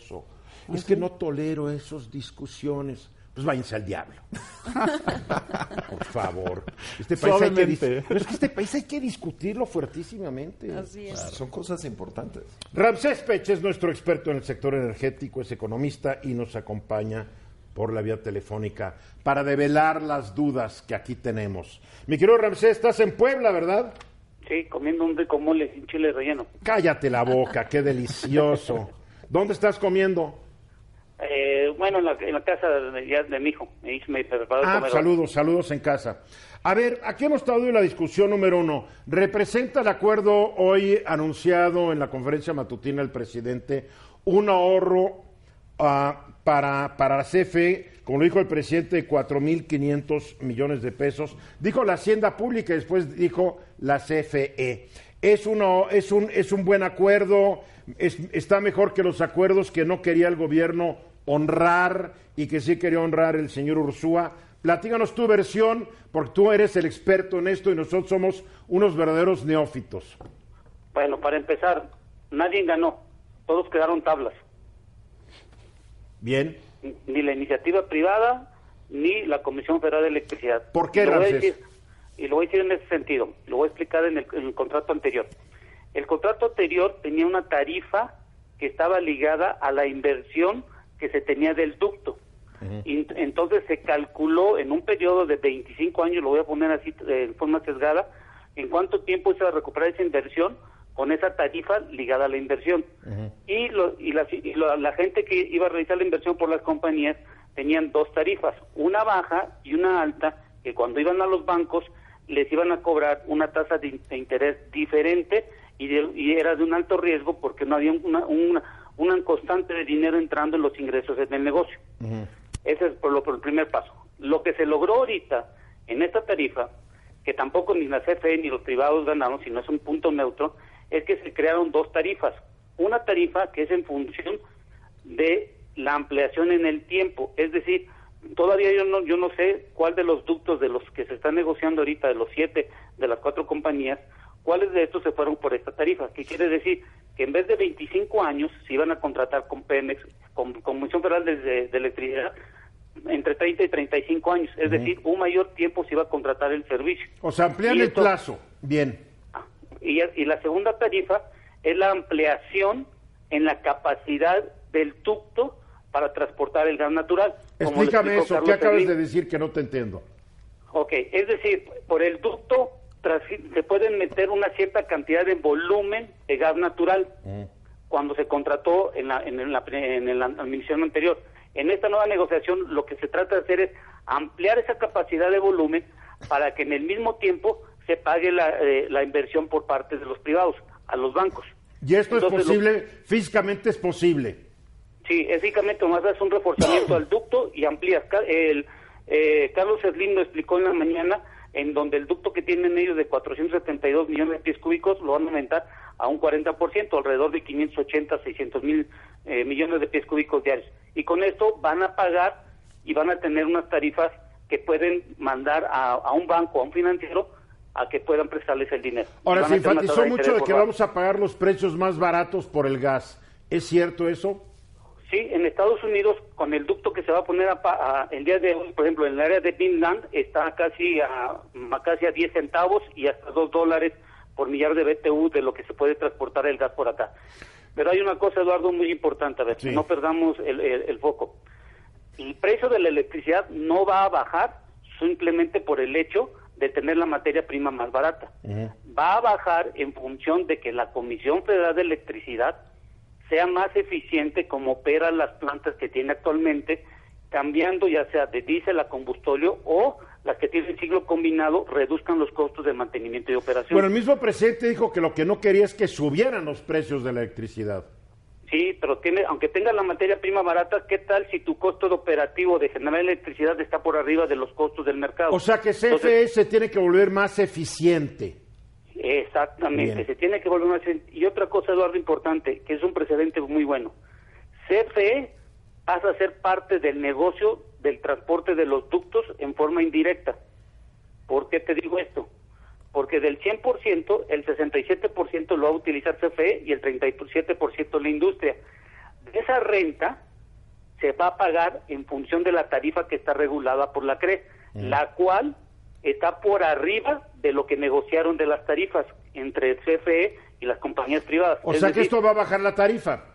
Es que no tolero esas discusiones. Pues váyanse al diablo. Por favor. Este país hay que, pero es que este país hay que discutirlo fuertísimamente. Así es. Son cosas importantes. Ramsés Pech es nuestro experto en el sector energético, es economista y nos acompaña por la vía telefónica para develar las dudas que aquí tenemos. Mi querido Ramsés, estás en Puebla, ¿verdad? Sí, comiendo un rico mole sin chile relleno. Cállate la boca, qué delicioso. ¿Dónde estás comiendo? Eh, bueno, en la, en la casa de, ya de mi hijo. Me, hizo- me preparó el Ah, saludos, saludos en casa. A ver, aquí hemos estado en la discusión número uno. ¿Representa el acuerdo hoy anunciado en la conferencia matutina del presidente un ahorro ah, para, para la CFE, como lo dijo el presidente, de 4.500 millones de pesos? Dijo la Hacienda Pública y después dijo la CFE. ¿Es, uno, es, un, es un buen acuerdo? Es- ¿Está mejor que los acuerdos que no quería el gobierno honrar y que sí quería honrar el señor Ursúa? Platíganos tu versión, porque tú eres el experto en esto y nosotros somos unos verdaderos neófitos. Bueno, para empezar, nadie ganó. Todos quedaron tablas. Bien. Ni la iniciativa privada, ni la Comisión Federal de Electricidad. ¿Por qué, Y lo voy a decir- y lo voy a decir en ese sentido. Lo voy a explicar en el, en el contrato anterior. El contrato anterior tenía una tarifa que estaba ligada a la inversión que se tenía del ducto. Y entonces se calculó en un periodo de 25 años, lo voy a poner así eh, en forma sesgada, en cuánto tiempo se va a recuperar esa inversión con esa tarifa ligada a la inversión. Y, lo- y, la, y lo- la gente que iba a realizar la inversión por las compañías tenían dos tarifas, una baja y una alta, que cuando iban a los bancos les iban a cobrar una tasa de, de interés diferente y, de- y era de un alto riesgo porque no había una, una, una constante de dinero entrando en los ingresos en el negocio. Ese es por, lo, por el primer paso. Lo que se logró ahorita en esta tarifa, que tampoco ni la CFE ni los privados ganaron, sino es un punto neutro, es que se crearon dos tarifas. Una tarifa que es en función de la ampliación en el tiempo, es decir, todavía yo no, yo no sé cuál de los ductos de los que se están negociando ahorita, de los siete de las cuatro compañías, cuáles de estos se fueron por esta tarifa. ¿Qué quiere decir? Que en vez de 25 años se iban a contratar con Pemex, con Comisión Federal de, Electricidad, entre 30 y 35 años, es decir, un mayor tiempo se iba a contratar el servicio. O sea, amplían Y el esto- plazo. Bien. y, y la segunda tarifa es la ampliación en la capacidad del ducto para transportar el gas natural. Explícame eso. ¿Qué acabas de decir que no te entiendo? Ok, es decir, por el ducto se pueden meter una cierta cantidad de volumen de gas natural cuando se contrató en la, en la, en la admisión anterior. En esta nueva negociación lo que se trata de hacer es ampliar esa capacidad de volumen para que en el mismo tiempo se pague la, eh, la inversión por parte de los privados a los bancos. Y esto es lo- posible, físicamente es posible. Sí, básicamente nomás das un reforzamiento al ducto y amplías. El, eh, Carlos Slim lo explicó en la mañana, en donde el ducto que tienen ellos de 472 millones de pies cúbicos lo van a aumentar a un 40%, alrededor de 580, 600 mil eh, millones de pies cúbicos diarios. Y con esto van a pagar y van a tener unas tarifas que pueden mandar a, a un banco, a un financiero, a que puedan prestarles el dinero. Ahora, se enfatizó mucho de que vamos a pagar los precios más baratos por el gas. ¿Es cierto eso? Sí, en Estados Unidos, con el ducto que se va a poner a, a- el día de hoy, por ejemplo, en el área de Finland, está casi a, a casi a 10 centavos y hasta 2 dólares por millar de BTU de lo que se puede transportar el gas por acá. Pero hay una cosa, Eduardo, muy importante, a ver, Sí. no perdamos el, el- el foco. El precio de la electricidad no va a bajar simplemente por el hecho de tener la materia prima más barata. Va a bajar en función de que la Comisión Federal de Electricidad sea más eficiente como opera las plantas que tiene actualmente, cambiando ya sea de diésel a combustóleo o las que tienen ciclo combinado reduzcan los costos de mantenimiento y operación. Bueno, el mismo presidente dijo que lo que no quería es que subieran los precios de la electricidad. Sí, pero tiene, aunque tenga la materia prima barata, ¿qué tal si tu costo de operativo de generar electricidad está por arriba de los costos del mercado? O sea que CFE se tiene que volver más eficiente. Exactamente, Bien. se tiene que volver más. Y otra cosa, Eduardo, importante, que es un precedente muy bueno. CFE pasa a ser parte del negocio del transporte de los ductos en forma indirecta. ¿Por qué te digo esto? Porque del 100%, el 67% lo va a utilizar CFE y el 37% la industria. De esa renta se va a pagar en función de la tarifa que está regulada por la CRE, la cual está por arriba de lo que negociaron de las tarifas entre CFE y las compañías privadas. O Es sea que esto va a bajar la tarifa.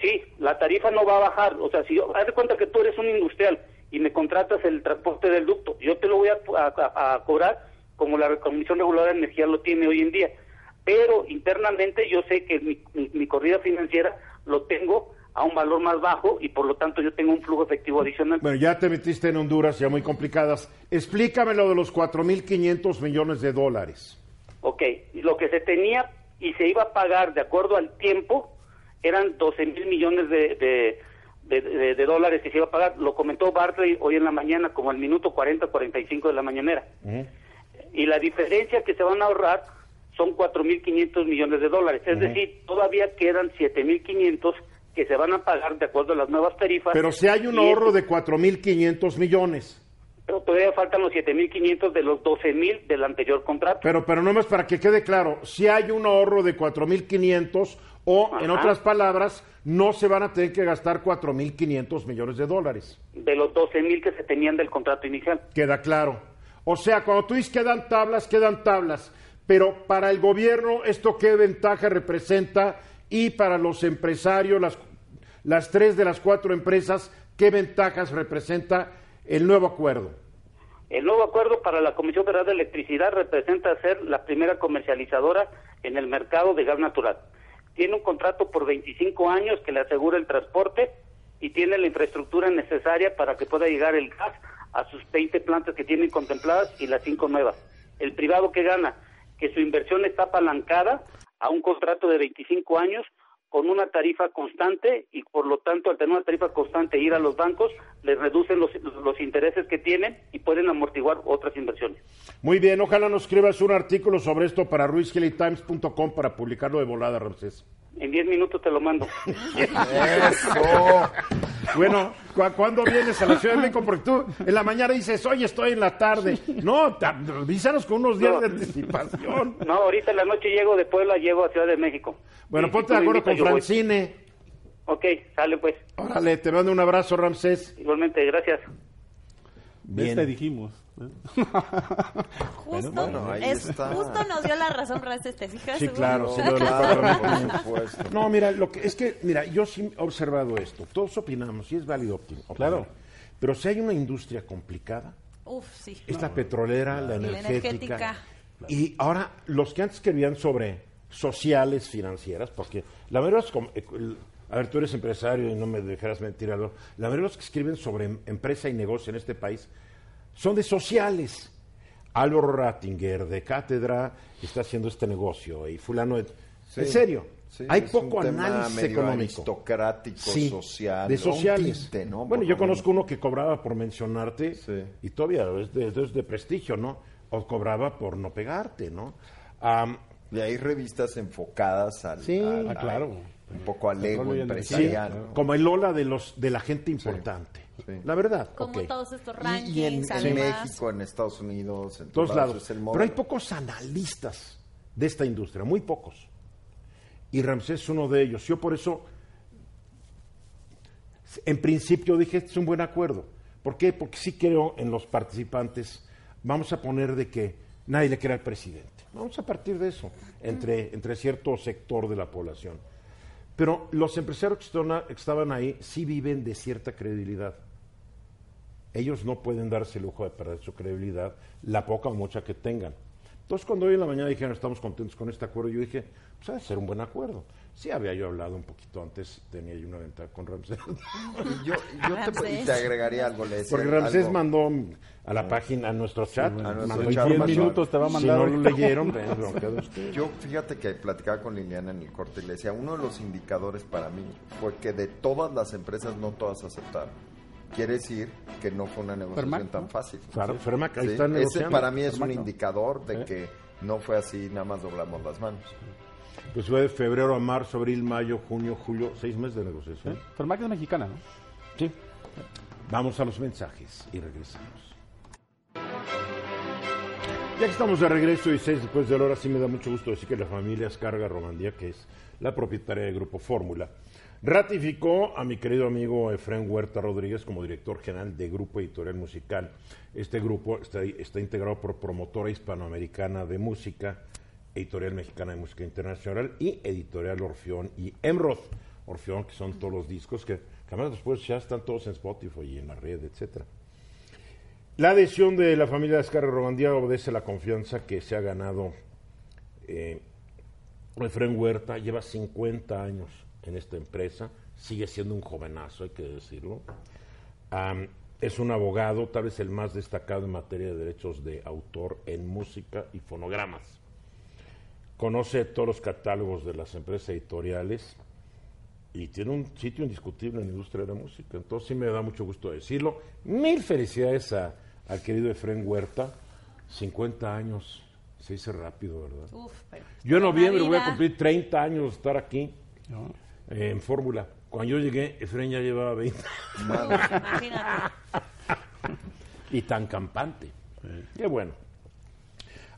Sí, la tarifa no va a bajar. O sea, si yo, haz de cuenta que tú eres un industrial y me contratas el transporte del ducto, yo te lo voy a, a- a cobrar como la Comisión Reguladora de Energía lo tiene hoy en día. Pero internamente yo sé que mi, mi- mi corrida financiera lo tengo a un valor más bajo y por lo tanto yo tengo un flujo efectivo adicional. Bueno, ya te metiste en Honduras, ya muy complicadas. Explícame lo de los 4.500 millones de dólares. Ok, lo que se tenía y se iba a pagar de acuerdo al tiempo eran 12 mil millones de, de, de- dólares que se iba a pagar. Lo comentó Barclay hoy en la mañana, como al minuto 40, 45 de la mañanera. Y la diferencia que se van a ahorrar son 4.500 millones de dólares. Es decir, todavía quedan 7.500 que se van a pagar de acuerdo a las nuevas tarifas. Pero si hay un ahorro de 4.500 millones. Pero todavía faltan los 7.500 de los 12.000 del anterior contrato. Pero, pero no más para que quede claro, si hay un ahorro de 4.500 o, en otras palabras, no se van a tener que gastar 4.500 millones de dólares. de los 12.000 que se tenían del contrato inicial. Queda claro. O sea, cuando tú dices quedan tablas, quedan tablas. Pero para el gobierno, ¿esto qué ventaja representa? Y para los empresarios, las, las tres de las cuatro empresas, ¿qué ventajas representa el nuevo acuerdo? El nuevo acuerdo para la Comisión Federal de Electricidad representa ser la primera comercializadora en el mercado de gas natural. Tiene un contrato por 25 años que le asegura el transporte y tiene la infraestructura necesaria para que pueda llegar el gas a sus 20 plantas que tienen contempladas y las cinco nuevas. El privado que gana, que su inversión está apalancada a un contrato de 25 años con una tarifa constante y por lo tanto al tener una tarifa constante e ir a los bancos les reducen los, los intereses que tienen y pueden amortiguar otras inversiones. Muy bien, ojalá nos escribas un artículo sobre esto para ruizgellytimes.com para publicarlo de volada, Ramsés. En 10 minutos te lo mando. Eso. Bueno, ¿cu ¿cuándo vienes a la Ciudad de México? Porque tú en la mañana dices, hoy estoy en la tarde. No, avísanos con unos días No. de anticipación. No, ahorita en la noche llego de Puebla, llego a Ciudad de México. Bueno, Y ponte de acuerdo con voy. Francine. Ok, sale pues. Órale, te mando un abrazo, Ramsés. Igualmente, gracias. Bien. Este dijimos. Justo, bueno, es- nos dio la razón, Ramses, ¿te fijas? Sí, claro, sí, lo de los Claro, 4,500. por supuesto. No, mira, lo que es que, mira, yo sí he observado esto. Todos opinamos, y es válido opinar. Claro. Pero si hay una industria complicada, Uf, sí. es la petrolera, la Y la energética. Y ahora, los que antes escribían sobre sociales financieras, porque la mayoría de los com- eh, a ver, tú eres empresario y no me dejarás mentir algo. La mayoría de los que escriben sobre em- empresa y negocio en este país son de sociales. Álvaro Rattinger, de Cátedra, está haciendo este negocio. Y fulano, de- Sí. en serio, Sí, hay poco análisis económico. aristocrático, Sí, social. de sociales. tinte, ¿no? Bueno, Por yo conozco uno que cobraba por mencionarte y todavía es de, es de prestigio, ¿no? O cobraba por no pegarte, ¿no? Am, Y hay revistas enfocadas al, Sí. al- Ah, al- claro. Un poco al ego Petróleo y empresarial. energía, como el Lola de los de la gente importante. sí. La verdad. Como todos estos Y- rankings, Y, en. México, en Estados Unidos, en todos todos lados. es el Pero hay pocos analistas de esta industria, muy pocos. Y Ramsés es uno de ellos. Yo por eso, en principio dije, este es un buen acuerdo. ¿Por qué? Porque sí creo en los participantes. Vamos a poner de que nadie le quiera al presidente. Vamos a partir de eso, entre, entre cierto sector de la población. Pero los empresarios que estaban- ahí sí viven de cierta credibilidad ellos no pueden darse el lujo de perder su credibilidad, la poca o mucha que tengan. Entonces, cuando hoy en la mañana dijeron estamos contentos con este acuerdo, yo dije, pues ha de ser un buen acuerdo. Sí, había yo hablado un poquito antes, tenía yo una ventaja con Ramsés. Y yo, yo te, Ramsés. y te agregaría algo, le decía Porque Ramsés algo. mandó a la página, a nuestro chat, a nuestro mandó chat, En 10 información. minutos te va a Si mandar. no lo leyeron, ustedes. Yo, fíjate que platicaba con Liliana en el corte y le decía, uno de los indicadores para mí fue que de todas las empresas no todas aceptaron. Quiere decir que no fue una negociación Fermac, tan ¿no? fácil. Claro, Fermac, ahí Sí, están Ese negociando. para mí es un indicador de Sí. que no fue así, nada más doblamos las manos. Pues fue de febrero a marzo, abril, mayo, junio, julio, seis meses de negociación. ¿Eh? Fermac es mexicana, ¿no? Sí. Vamos a los mensajes y regresamos. Ya que estamos de regreso y seis después de la hora, sí me da mucho gusto decir que la familia Escarga Romandía, que es la propietaria del Grupo Fórmula, ratificó a mi querido amigo Efren Huerta Rodríguez como director general de Grupo Editorial Musical. Este grupo está, está integrado por Promotora Hispanoamericana de Música, Editorial Mexicana de Música Internacional y Editorial Orfeón y Emroth. Orfeón, que son todos los discos, que, que además después ya están todos en Spotify y en la red, etcétera. La adhesión de la familia de Escarra Robandía obedece la confianza que se ha ganado eh, Huerta, lleva 50 años en esta empresa, sigue siendo un jovenazo, hay que decirlo. Es un abogado, tal vez el más destacado en materia de derechos de autor en música y fonogramas. Conoce todos los catálogos de las empresas editoriales y tiene un sitio indiscutible en la industria de la música. Entonces sí me da mucho gusto decirlo. Mil felicidades a- al querido Efraín Huerta. 50 años, se dice rápido, ¿verdad? Uf, pero Yo en noviembre voy a cumplir 30 años de estar aquí ¿no? eh, en Fórmula. Cuando yo llegué, Efraín ya llevaba 20 Imagínate. y tan campante. Qué bueno.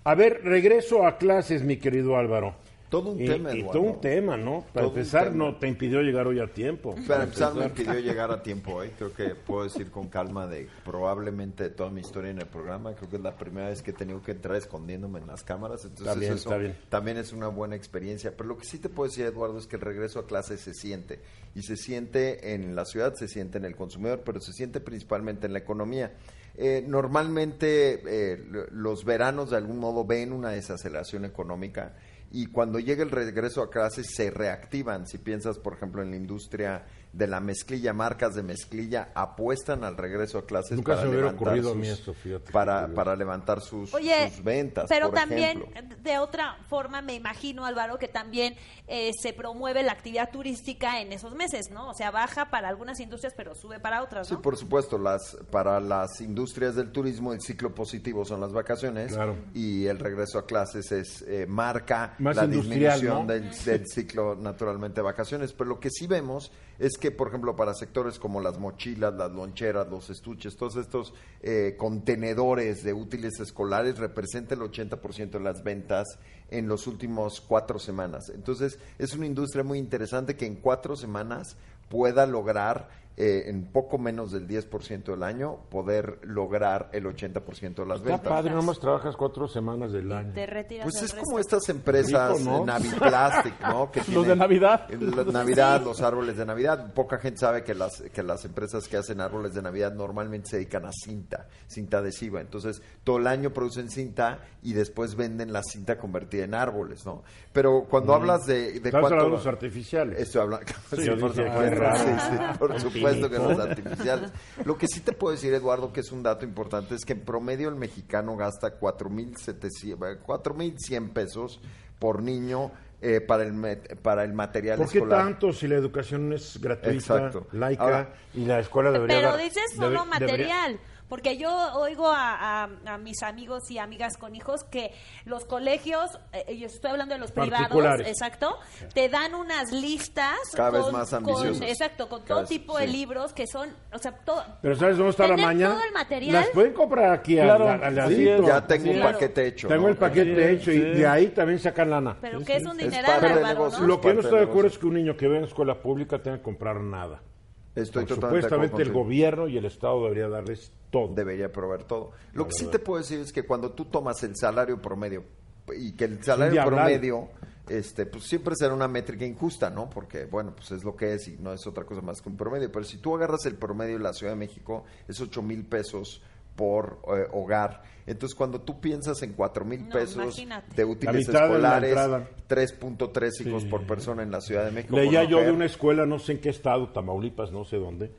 A ver, regreso a clases, mi querido Álvaro. Todo un Y- tema, y Eduardo. todo un tema, ¿no? Para Todo empezar, no te impidió llegar hoy a tiempo. Para empezar, me impidió llegar a tiempo hoy. Creo que puedo decir con calma de probablemente de toda mi historia en el programa. Creo que es la primera vez que he tenido que entrar escondiéndome en las cámaras. Entonces, Está bien, eso está bien. también es una buena experiencia. Pero lo que sí te puedo decir, Eduardo, es que el regreso a clase se siente. Y se siente en la ciudad, se siente en el consumidor, pero se siente principalmente en la economía. Eh, normalmente eh, los veranos de algún modo ven una desaceleración económica y cuando llega el regreso a clases se reactivan. Si piensas, por ejemplo, en la industria de la mezclilla, marcas de mezclilla apuestan al regreso a clases Nunca para se me hubiera levantar a sus, mí fíjate para, para levantar sus, Oye, sus ventas. pero por también ejemplo. de otra forma me imagino Álvaro que también eh, se promueve la actividad turística en esos meses, ¿no? O sea, baja para algunas industrias pero sube para otras, Sí, por supuesto, las para las industrias del turismo el ciclo positivo son las vacaciones Claro. y el regreso a clases es eh, marca Más la disminución ¿no? del, del ciclo naturalmente de vacaciones. Pero lo que sí vemos es que, por ejemplo, para sectores como las mochilas, las loncheras, los estuches, todos estos eh, contenedores de útiles escolares representan el 80% de las ventas en los últimos cuatro semanas. Entonces, es una industria muy interesante que en cuatro semanas pueda lograr eh, en poco menos del 10% del año poder lograr el 80% de las Está ventas. padre, nomás trabajas cuatro semanas del año. Te retiras Pues es como estas empresas Rico, ¿no? Naviplastic, ¿no? Que Los de Navidad. La Navidad, los árboles de Navidad. Poca gente sabe que las, que las empresas que hacen árboles de Navidad normalmente se dedican a cinta, cinta adhesiva. Entonces, todo el año producen cinta y después venden la cinta convertida en árboles, ¿no? Pero cuando hablas de, de cuánto... hablando de los artificiales. Estoy hablando, Sí, sí, por supuesto, supuesto que. Lo que sí te puedo decir, Eduardo, que es un dato importante, es que en promedio el mexicano gasta 4.700 4.100 pesos por niño eh, para, el, met- para el material ¿Por qué escolar. tanto si la educación es gratuita, Exacto. laica Ahora- y la escuela debería Pero dar- dices debe- solo debería- material. Porque yo oigo a, a- a mis amigos y amigas con hijos que los colegios, eh, yo estoy hablando de los privados, exacto, te dan unas listas Cada vez con- más con- ambiciosas. exacto, con Cada todo vez, tipo de sí. libros que son, o sea, todo. Pero ¿sabes dónde está la Tener maña? todo el material. Las pueden comprar aquí al- Claro, al, ladito. Ya tengo un Claro. paquete hecho. Tengo ¿no? el paquete Sí, hecho y sí. de ahí también sacan lana. Pero que es un Es dineral, Álvaro. ¿no? Lo que no estoy de acuerdo es que un niño que ve en escuela pública tenga que comprar nada. Estoy Por totalmente supuestamente el gobierno y el Estado debería darles todo. debería proveer todo. Lo La que sí te puedo decir es que cuando tú tomas el salario promedio y que el salario promedio este pues siempre será una métrica injusta, ¿no? Porque bueno, pues es lo que es y no es otra cosa más que un promedio, pero si tú agarras el promedio de la Ciudad de México es ocho mil pesos por eh, hogar. Entonces, cuando tú piensas en cuatro mil No, pesos imagínate. de útiles escolares, entrada. 3.3 hijos por persona en la Ciudad de México. Leía yo de una escuela, no sé en qué estado, Tamaulipas, no sé dónde,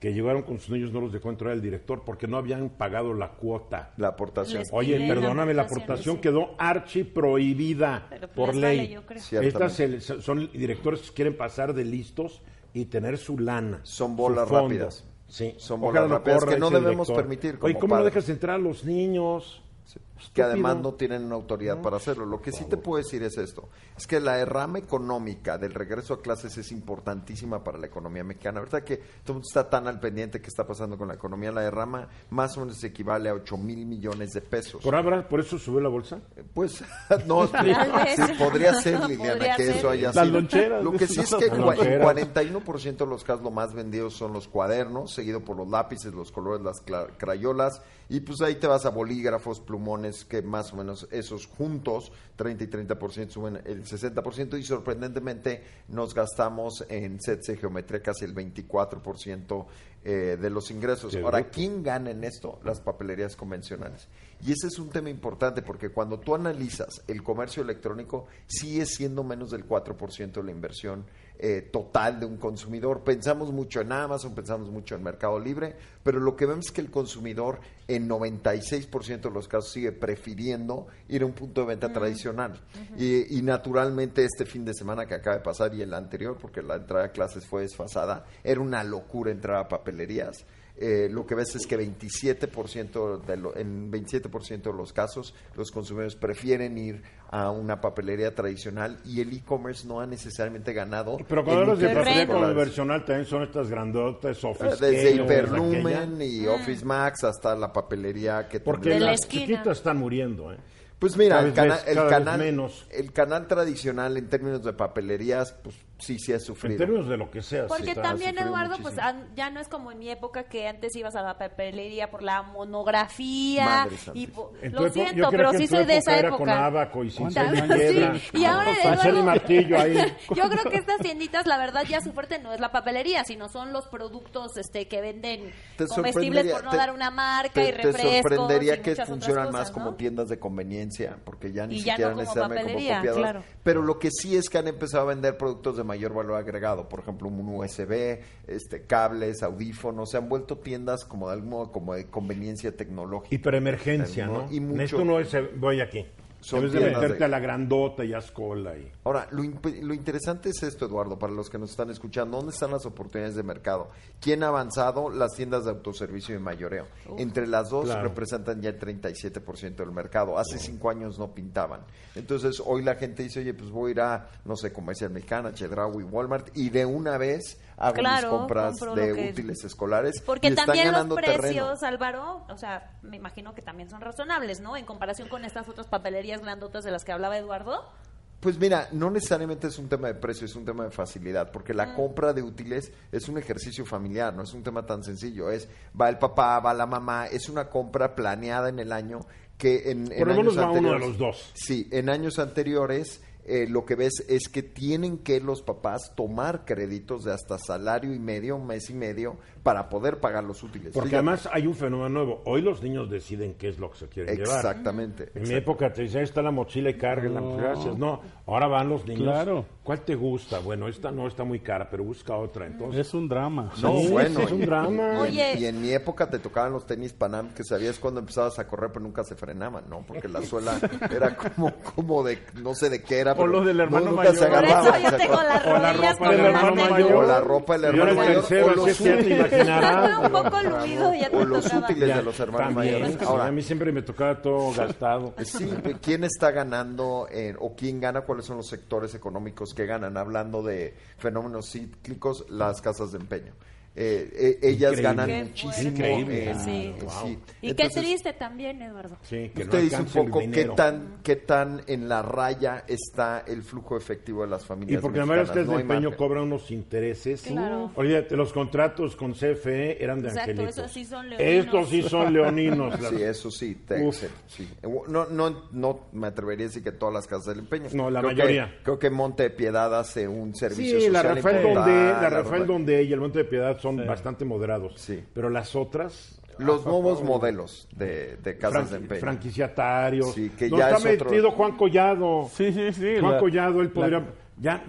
que llegaron con sus niños, no los dejó entrar el director porque no habían pagado la cuota. la aportación. Les- Oye, perdóname, la aportación sí. quedó archi prohibida Pero, pues, por ley. vale, yo creo. Ciertamente. Estas se- son directores que quieren pasar de listos y tener su lana. Son su bolas fondo. rápidas. Sí. Son Ojalá bolas rápidas que no debemos permitir Oye, como ¿cómo no dejas entrar a los niños? que Estúpido. además no tienen autoridad para hacerlo. Lo que sí te puedo decir es esto, es que la derrama económica del regreso a clases es importantísima para la economía mexicana. Ahorita que todo el mundo está tan al pendiente que está pasando con la economía, la derrama más o menos equivale a 8 mil millones de pesos. ¿Por, ahora, ¿Por eso subió la bolsa? Pues no, sí, podría ser, Liliana, Podría que ser. eso haya Las sido. loncheras, Lo que sí es que en cua- en loncheras. 41% de los casos lo más vendidos son los cuadernos, seguido por los lápices, los colores, las crayolas, y pues ahí te vas a bolígrafos, plumones, es que más o menos esos juntos, 30 y 30% suben el 60% y sorprendentemente nos gastamos en sets de geometría casi el 24% eh, de los ingresos. Qué Ahora, bruto. ¿quién gana en esto? Las papelerías convencionales. Y ese es un tema importante porque cuando tú analizas el comercio electrónico, sigue siendo menos del 4% de la inversión eh, total de un consumidor. Pensamos mucho en Amazon, pensamos mucho en Mercado Libre, pero lo que vemos es que el consumidor en 96% de los casos sigue prefiriendo ir a un punto de venta tradicional. y, y naturalmente este fin de semana que acaba de pasar y el anterior, porque la entrada a clases fue desfasada, era una locura entrar a papelerías. Eh, lo que ves es que 27% de lo- en 27% de los casos los consumidores prefieren ir a una papelería tradicional y el e-commerce no ha necesariamente ganado. Pero cuando hablas de papelería convencional también son estas grandotas, Eh, Office Desde aquella. y Office Max hasta la papelería que Porque De la las esquina. chiquitas están muriendo, ¿eh? Pues mira, Cada el, cana- ves- el canal, menos. el canal tradicional en términos de papelerías, pues sí, sí ha En sufrido. términos de lo que sea. Porque sí, también, Eduardo, muchísimo. pues an- ya no es como en mi época que antes ibas a la papelería por la monografía. Y po- En lo época- siento, yo creo pero que en sí soy de esa era con época. abaco y sin. Sí, y ahora, Eduardo- martillo ahí. Yo creo que estas tienditas, la verdad, ya su fuerte no es la papelería, sino son los productos este que venden Te comestibles sorprendería- por no te- dar una marca te, y te refrescos. sorprendería y que funcionan más como tiendas de conveniencia, porque ya ni Y ya siquiera no como necesariamente papelería, como copiadoras. claro. Pero lo que sí es que han empezado a vender productos de mayor valor agregado, por ejemplo, un USB, este, cables, audífonos, se han vuelto tiendas como de algún modo como de conveniencia tecnológica. Hiperemergencia, No, ¿no? y mucho- Esto no es, voy aquí. Son Debes de meterte de- a la grandota y haz cola y... Ahora, lo, lo interesante es esto, Eduardo, para los que nos están escuchando, ¿dónde están las oportunidades de mercado? ¿Quién ha avanzado? Las tiendas de autoservicio y mayoreo. Entre las dos Claro. representan ya el 37% del mercado. Hace cinco años no pintaban. Entonces, hoy la gente dice, oye, pues voy a ir a, no sé, Comercial Mexicana, Chedraui, Walmart, y de una vez hago Claro, mis compras de que- útiles escolares. Porque y están también los precios, terreno. Álvaro, o sea, me imagino que también son razonables, ¿no? En comparación con estas otras papelerías grandotas de las que hablaba Eduardo. Pues mira, no necesariamente es un tema de precio, es un tema de facilidad, porque la compra de útiles es un ejercicio familiar, no es un tema tan sencillo. Es va el papá, va la mamá, es una compra planeada en el año que en, en Por lo menos años va uno de anteriores- los dos. Sí, en años anteriores eh, lo que ves es que tienen que los papás tomar créditos de hasta salario y medio, un mes y medio, para poder pagar los útiles. Porque Fíjate. además hay un fenómeno nuevo. Hoy los niños deciden qué es lo que se quieren llevar. Exactamente. En mi época te decían, ahí está la mochila y cárguela. No. Gracias. No, ahora van los niños. Claro. ¿Cuál te gusta? Bueno, esta no está muy cara, pero busca otra. Entonces, Es un drama. No, Sí, bueno. es un y- drama. Y, Oye. en, y en mi época te tocaban los tenis Panam que sabías cuando empezabas a correr, pero nunca se frenaban, ¿no? Porque la suela era como, como de, no sé de qué era. O pero los del hermano nunca se mayor. Por eso yo tengo las O la rodillas ropa como del hermano mayor. O la ropa del hermano mayor. tercero, o los útiles- imaginarás. un poco luido ya te o los tocaba. útiles Ya, de los hermanos también, mayores. Ahora, a mí siempre me tocaba todo gastado. Sí, ¿quién está ganando en- o quién gana? ¿Cuáles son los sectores económicos que ganan? Hablando de fenómenos cíclicos, las casas de empeño. Eh, eh, ellas Increíble. ganan Qué muchísimo. Increíble. en- Sí. Wow. sí. Y qué triste también, Eduardo. Sí, que no Usted dice un poco qué tan, qué tan en la raya está el flujo efectivo de las Y familias porque además es que mexicanas. el No hay empeño margen. cobra unos intereses. Claro. Olvídate, los contratos con CFE eran de Exacto, angelitos. esos sí son leoninos. Estos sí son leoninos. Sí, eso sí. No, no, no me atrevería a decir que todas las casas del empeño. No, la Creo que- mayoría. creo que Monte de Piedad hace un servicio Sí, la social Rafael importante. Donde, la La Rafael Rafael- Donde y el Monte de Piedad son bastante moderados. Sí. Pero las otras... Los ah, nuevos modelos de, de casas de empeño. franquiciatarios. Sí, que No ya está es otro- metido Juan Collado. Sí, sí, sí. Juan la- Collado, él la- podría... ya,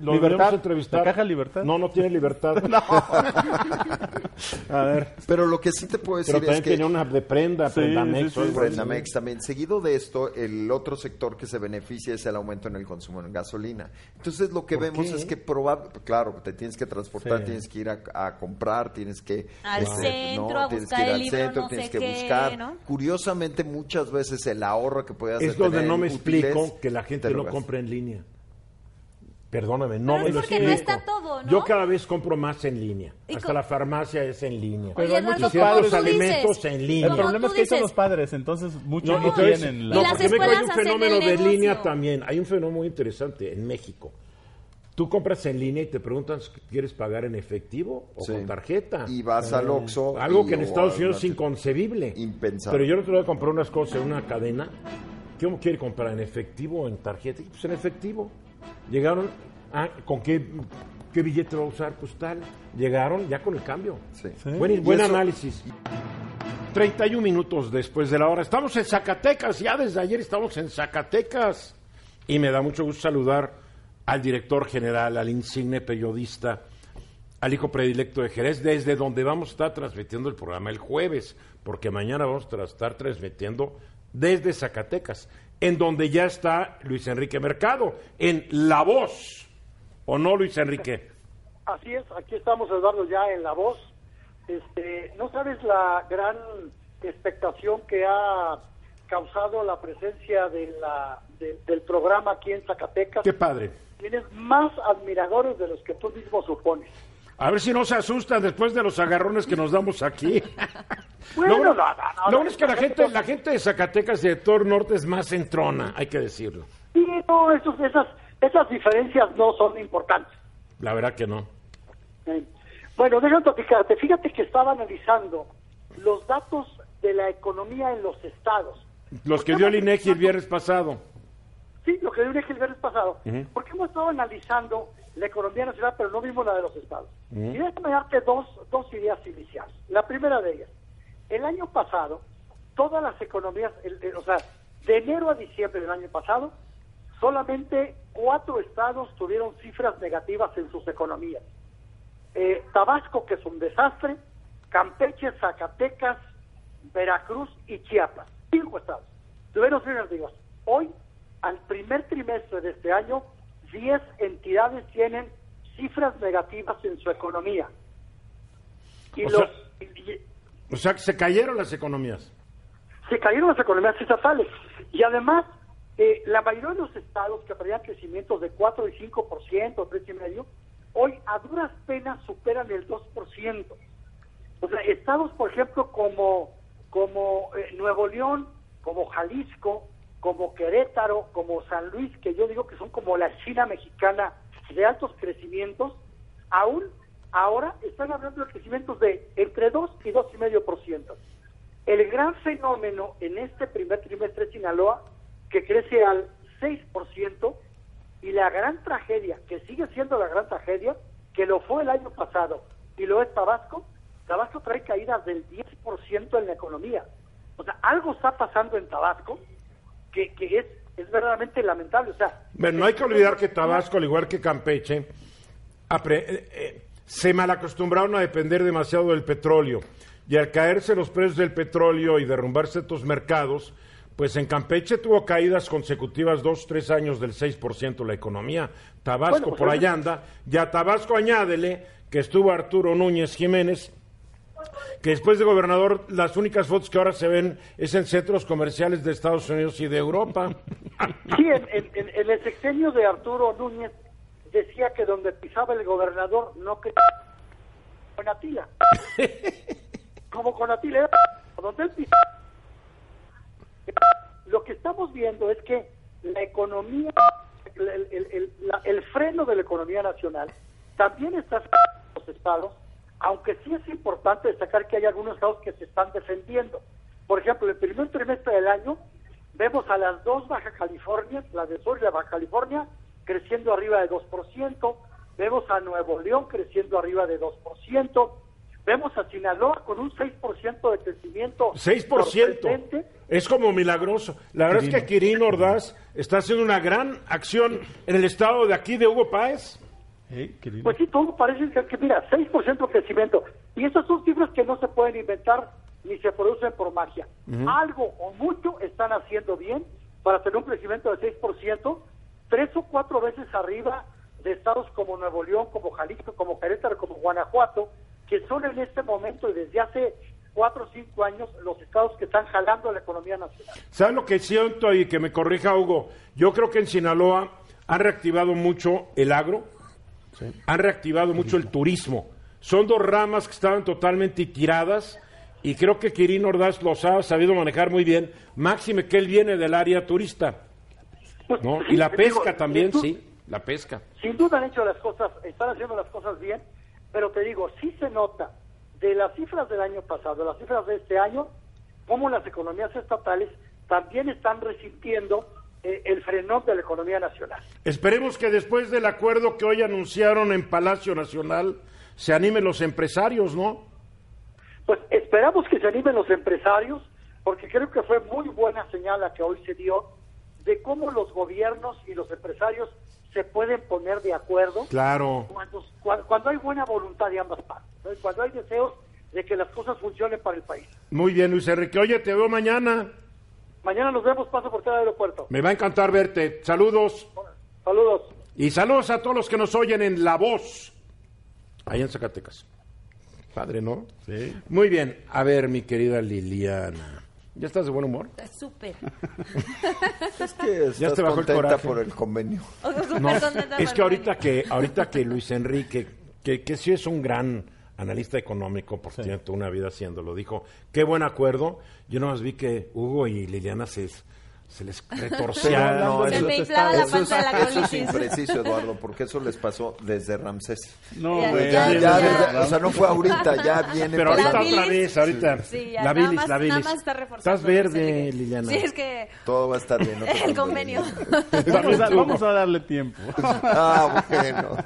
lo Libertad, entrevistar. ¿la caja Libertad? No, no tiene libertad. A ver. Pero lo que sí te puedo decir Pero también es que tenía una de prenda, Sí, Prendamex. sí, sí. Prendamex también. Seguido de esto, el otro sector que se beneficia es el aumento en el consumo en gasolina. Entonces, lo que ¿Por vemos qué? es que probablemente, claro, te tienes que transportar, Sí. tienes que ir a, a comprar, tienes que... Al centro, a tienes buscar que ir el al libro, centro, no tienes sé que qué, buscar. ¿no? Curiosamente, muchas veces el ahorro que puedes hacer Es donde no me explico que la gente no compra en línea. Perdóname, no Pero me es lo porque no explico. está todo, ¿no? Yo cada vez compro más en línea. Y Hasta co- la farmacia es en línea. Oye, Pero hay Eduardo, muchos como ciertos tú alimentos dices, en línea. El como problema es que ahí son dices, los padres, entonces muchos no, entonces- tienen la... Y no, las porque que hay un escuelas hacen fenómeno el de negocio. línea también. Hay un fenómeno muy interesante en México. Tú compras en línea y te preguntan si quieres pagar en efectivo o Sí. con tarjeta. Y vas al Oxxo. Algo y- que en o Estados a Unidos es inconcebible. Impensable. Pero yo el otro día compré unas cosas en una cadena. ¿Cómo quiere comprar? ¿En efectivo o en tarjeta? Pues en efectivo. Llegaron, ah, ¿con qué, qué billete va a usar? Pues tal. Llegaron ya con el cambio. Sí. Buen, buen eso- análisis. 31 minutos después de la hora. Estamos en Zacatecas, ya desde ayer estamos en Zacatecas. Y me da mucho gusto saludar al director general, al insigne periodista, al hijo predilecto de Jerez, desde donde vamos a estar transmitiendo el programa el jueves, porque mañana vamos a estar transmitiendo desde Zacatecas, en donde ya está Luis Enrique Mercado, en La Voz. ¿O no, Luis Enrique? Así es, aquí estamos Eduardo ya en la voz. Este, no sabes la gran expectación que ha causado la presencia de la, de- del programa aquí en Zacatecas. Qué padre. Tienes más admiradores de los que tú mismo supones. A ver si no se asustan después de los agarrones que nos damos aquí. Bueno, lo no, no, no, lo no, bueno es que la gente, la gente de Zacatecas y de todo el norte es más entrona, hay que decirlo. Sí, no, esos, esas, esas diferencias no son importantes. La verdad que no. Bueno, déjame platicarte. Fíjate que estaba analizando los datos de la economía en los estados. Los que dio el INEGI el viernes pasado. Sí, lo que dio el viernes pasado. Porque hemos estado analizando la economía nacional, pero no vimos la de los estados. Y déjame darte dos, dos ideas iniciales. La primera de ellas, el año pasado, todas las economías, el- el- o sea, de enero a diciembre del año pasado, solamente cuatro estados tuvieron cifras negativas en sus economías. Eh, Tabasco, que es un desastre, Campeche, Zacatecas, Veracruz y Chiapas. Cinco estados. Tuvieron cifras negativas. Hoy, al primer trimestre de este año, 10 entidades tienen cifras negativas en su economía. Y O los, sea- y- O sea que se cayeron las economías. se cayeron las economías estatales. Y además, eh, la mayoría de los estados que tenían crecimientos de 4 y 5%, 3,5%, hoy a duras penas superan el 2%. O sea, estados, por ejemplo, como, como eh, Nuevo León, como Jalisco, como Querétaro, como San Luis, que yo digo que son como la China mexicana de altos crecimientos, aún ahora están hablando de crecimientos de entre 2 y 2,5%. El gran fenómeno en este primer trimestre es Sinaloa, que crece al 6%, y la gran tragedia, que sigue siendo la gran tragedia, que lo fue el año pasado y lo es Tabasco, Tabasco trae caídas del 10% en la economía. O sea, algo está pasando en Tabasco que, que es, es verdaderamente lamentable. O sea, Bueno, no hay que olvidar que Tabasco, al igual que Campeche, apre- eh, eh, se malacostumbraron a depender demasiado del petróleo. Y al caerse los precios del petróleo y derrumbarse estos mercados, pues en Campeche tuvo caídas consecutivas dos, tres años del 6% la economía. Tabasco Bueno, pues por allá anda. Y a Tabasco añádele que estuvo Arturo Núñez Jiménez, que después de gobernador las únicas fotos que ahora se ven es en centros comerciales de Estados Unidos y de Europa. Sí, en, en- en- el sexenio de Arturo Núñez decía que donde pisaba el gobernador no que con Atila. Como con Atila era donde él pisaba. Lo que estamos viendo es que la economía, el, el- el- la- el freno de la economía nacional también está en los estados, aunque sí es importante destacar que hay algunos estados que se están defendiendo. Por ejemplo, el primer trimestre del año vemos a las dos Baja Californias, la de Sur y la Baja California, creciendo arriba de 2%, vemos a Nuevo León creciendo arriba de 2%, vemos a Sinaloa con un 6% de crecimiento. 6%. sorprendente. Es como milagroso. La verdad es que Quirino Ordaz está haciendo una gran acción en el estado de aquí de Hugo Páez. Eh. Pues sí, todo parece que, que, mira, 6% de crecimiento. Y esas son cifras que no se pueden inventar ni se producen por magia. Algo o mucho están haciendo bien para tener un crecimiento de 6%, tres o cuatro veces arriba de estados como Nuevo León, como Jalisco, como Querétaro, como Guanajuato, que son en este momento y desde hace cuatro o cinco años los estados que están jalando la economía nacional. ¿Sabes lo que siento y que me corrija Hugo? Yo creo que en Sinaloa han reactivado mucho el agro, han reactivado mucho el turismo. Son dos ramas que estaban totalmente tiradas y creo que Quirino Ordaz los ha sabido manejar muy bien. Máxime que él viene del área turista. Pues, ¿No? sí, Y la digo, pesca también, tú- sí. la pesca. Sin duda han hecho las cosas, están haciendo las cosas bien, pero te digo, sí se nota de las cifras del año pasado, las cifras de este año, cómo las economías estatales también están resintiendo el frenón de la economía nacional. Esperemos que después del acuerdo que hoy anunciaron en Palacio Nacional se animen los empresarios, ¿no? Pues esperamos que se animen los empresarios, porque creo que fue muy buena señal la que hoy se dio de cómo los gobiernos y los empresarios se pueden poner de acuerdo Claro. cuando, cua- cuando hay buena voluntad de ambas partes, cuando hay deseos de que las cosas funcionen para el país. Muy bien, Luis Enrique. Oye, te veo mañana. Mañana nos vemos, paso por cada aeropuerto. Me va a encantar verte. Saludos. Saludos. Y saludos a todos los que nos oyen en La Voz, allá en Zacatecas. Padre, ¿no? Sí. Muy bien. A ver, mi querida Liliana. ¿Ya estás de buen humor? Súper. Es que estás te bajó el coraje. por el convenio. Súper No, contenta es que el ahorita que ahorita que Luis Enrique, que, que sí es un gran analista económico, porque tiene toda una vida haciéndolo, dijo, qué buen acuerdo. Yo nomás vi que Hugo y Liliana se, se les retorcía. No, Se eso me inflaba la Eso es, panza de la eso es impreciso, Eduardo, porque eso les pasó desde Ramsés. No, Ya, güey, ya, Ya, ya. desde- o sea, no fue ahorita, ya viene Pero ahorita otra vez, ahorita. Sí, ya, la bilis, más- la bilis. Nada más está reforzando. Estás verde. Liliana. Sí, es que Todo va a estar bien. no el convenio. Vamos a, vamos a darle tiempo. Ah, bueno.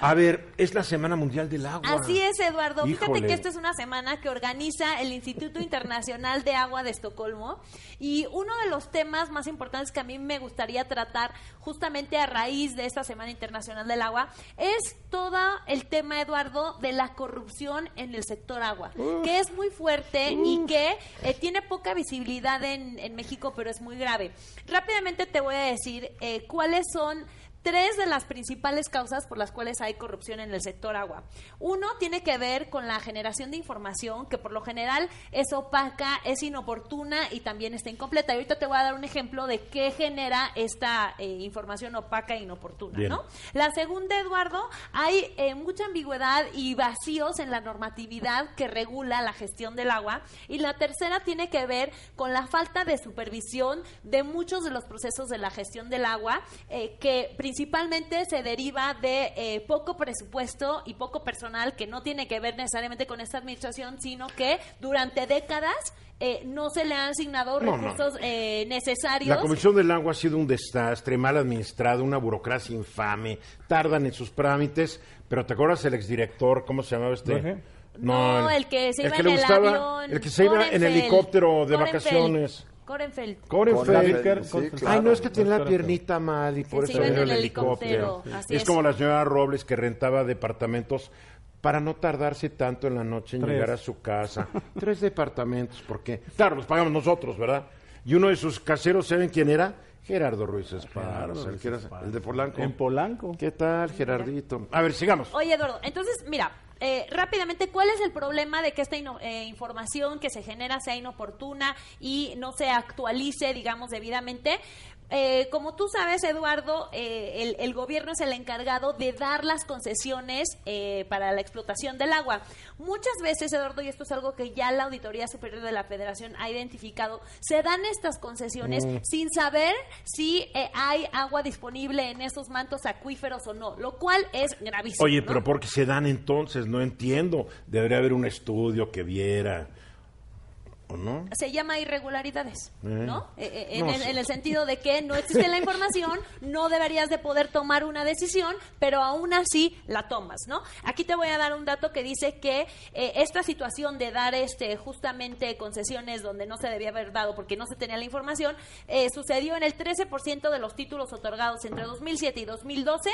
A ver, es la Semana Mundial del Agua. Así es, Eduardo. Fíjate Híjole. que esta es una semana que organiza el Instituto Internacional de Agua de Estocolmo y uno de los temas más importantes que a mí me gustaría tratar justamente a raíz de esta Semana Internacional del Agua es todo el tema, Eduardo, de la corrupción en el sector agua, que es muy fuerte y que eh, tiene poca visibilidad en, en México, pero es muy grave. Rápidamente te voy a decir eh, cuáles son tres de las principales causas por las cuales hay corrupción en el sector agua. Uno tiene que ver con la generación de información que por lo general es opaca, es inoportuna y también está incompleta. Y ahorita te voy a dar un ejemplo de qué genera esta eh, información opaca e inoportuna, Bien. ¿no? La segunda, Eduardo, hay eh, mucha ambigüedad y vacíos en la normatividad que regula la gestión del agua. Y la tercera tiene que ver con la falta de supervisión de muchos de los procesos de la gestión del agua, eh, que principalmente se deriva de eh, poco presupuesto y poco personal, que no tiene que ver necesariamente con esta administración, sino que durante décadas eh, no se le han asignado No, no. recursos eh, necesarios. La Comisión del Agua ha sido un desastre, mal administrado, una burocracia infame, tardan en sus trámites, pero ¿te acuerdas el exdirector, cómo se llamaba este? No, el que se iba que en le el gustaba- avión. El que se iba en helicóptero de vacaciones. Korenfeld. Korenfeld. Sí, Ay, claro. Ay, no es que tiene la piernita mal y por eso en el el helicóptero. helicóptero, así es, es. como la señora Robles que rentaba departamentos para no tardarse tanto en la noche en Tres. llegar a su casa. Tres departamentos, porque claro, los pagamos nosotros, ¿verdad? Y uno de sus caseros, ¿saben quién era? Gerardo Esparza, el, Ruiz Esparza. el de Polanco. En Polanco. ¿Qué tal, Gerardito? A ver, sigamos. Oye, Eduardo, entonces, mira, eh, rápidamente, ¿cuál es el problema de que esta eh, información que se genera sea inoportuna y no se actualice, digamos, debidamente? Eh, como tú sabes, Eduardo, eh, el, el gobierno es el encargado de dar las concesiones eh, para la explotación del agua. Muchas veces, Eduardo, y esto es algo que ya la Auditoría Superior de la Federación ha identificado, se dan estas concesiones sin saber si eh, hay agua disponible en esos mantos acuíferos o no, lo cual es gravísimo. Oye, ¿no? pero ¿por qué se dan entonces? No entiendo. Debería haber un estudio que viera. ¿O no? se llama irregularidades, Eh. ¿no? Eh, eh, en, No en el sentido de que no existe la información, no deberías de poder tomar una decisión, pero aún así la tomas, ¿no? Aquí te voy a dar un dato que dice que esta situación de dar este justamente concesiones donde no se debía haber dado porque no se tenía la información, sucedió en el 13% de los títulos otorgados entre 2007 y 2012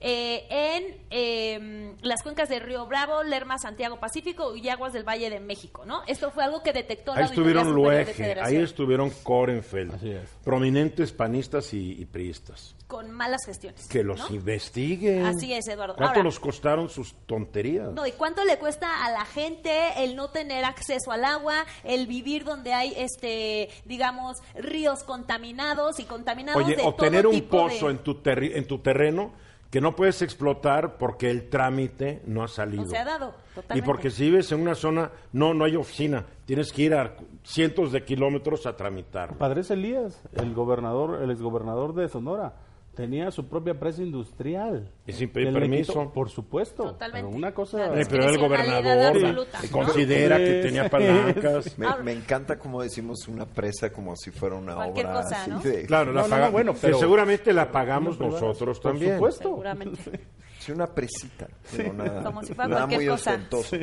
eh, en eh, las cuencas de Río Bravo, Lerma, Santiago Pacífico y aguas del Valle de México, ¿no? Esto fue algo que detectó Ahí estuvieron Luege, ahí estuvieron Korenfeld, es. prominentes panistas y, y priistas. con malas gestiones. Que los ¿no? investiguen. Así es, Eduardo. ¿Cuánto Ahora- nos costaron sus tonterías? No, ¿y cuánto le cuesta a la gente el no tener acceso al agua, el vivir donde hay, este, digamos, ríos contaminados y contaminados Oye, de o todo tener un pozo de... en, tu terri- en tu terreno que no puedes explotar porque el trámite no ha salido. No se ha dado, Y totalmente. porque si vives en una zona, no, no hay oficina. Tienes que ir a cientos de kilómetros a tramitar. Padre Elías, el gobernador, el exgobernador de Sonora, tenía su propia empresa industrial. Y sin pedir permiso. quitó- por supuesto. Totalmente. Pero una cosa... Claro. Eh, pero era el gobernador absoluta. que considera que tenía palancas. Me, me encanta como decimos una presa como si fuera una Cualquier obra cosa, así ¿no? de- Claro, la No, no, no, paga- bueno, que pero- seguramente la pagamos nosotros Por también. supuesto. Seguramente. Sí, una presita. pero nada, Como si fuera cualquier muy cosa. ostentoso.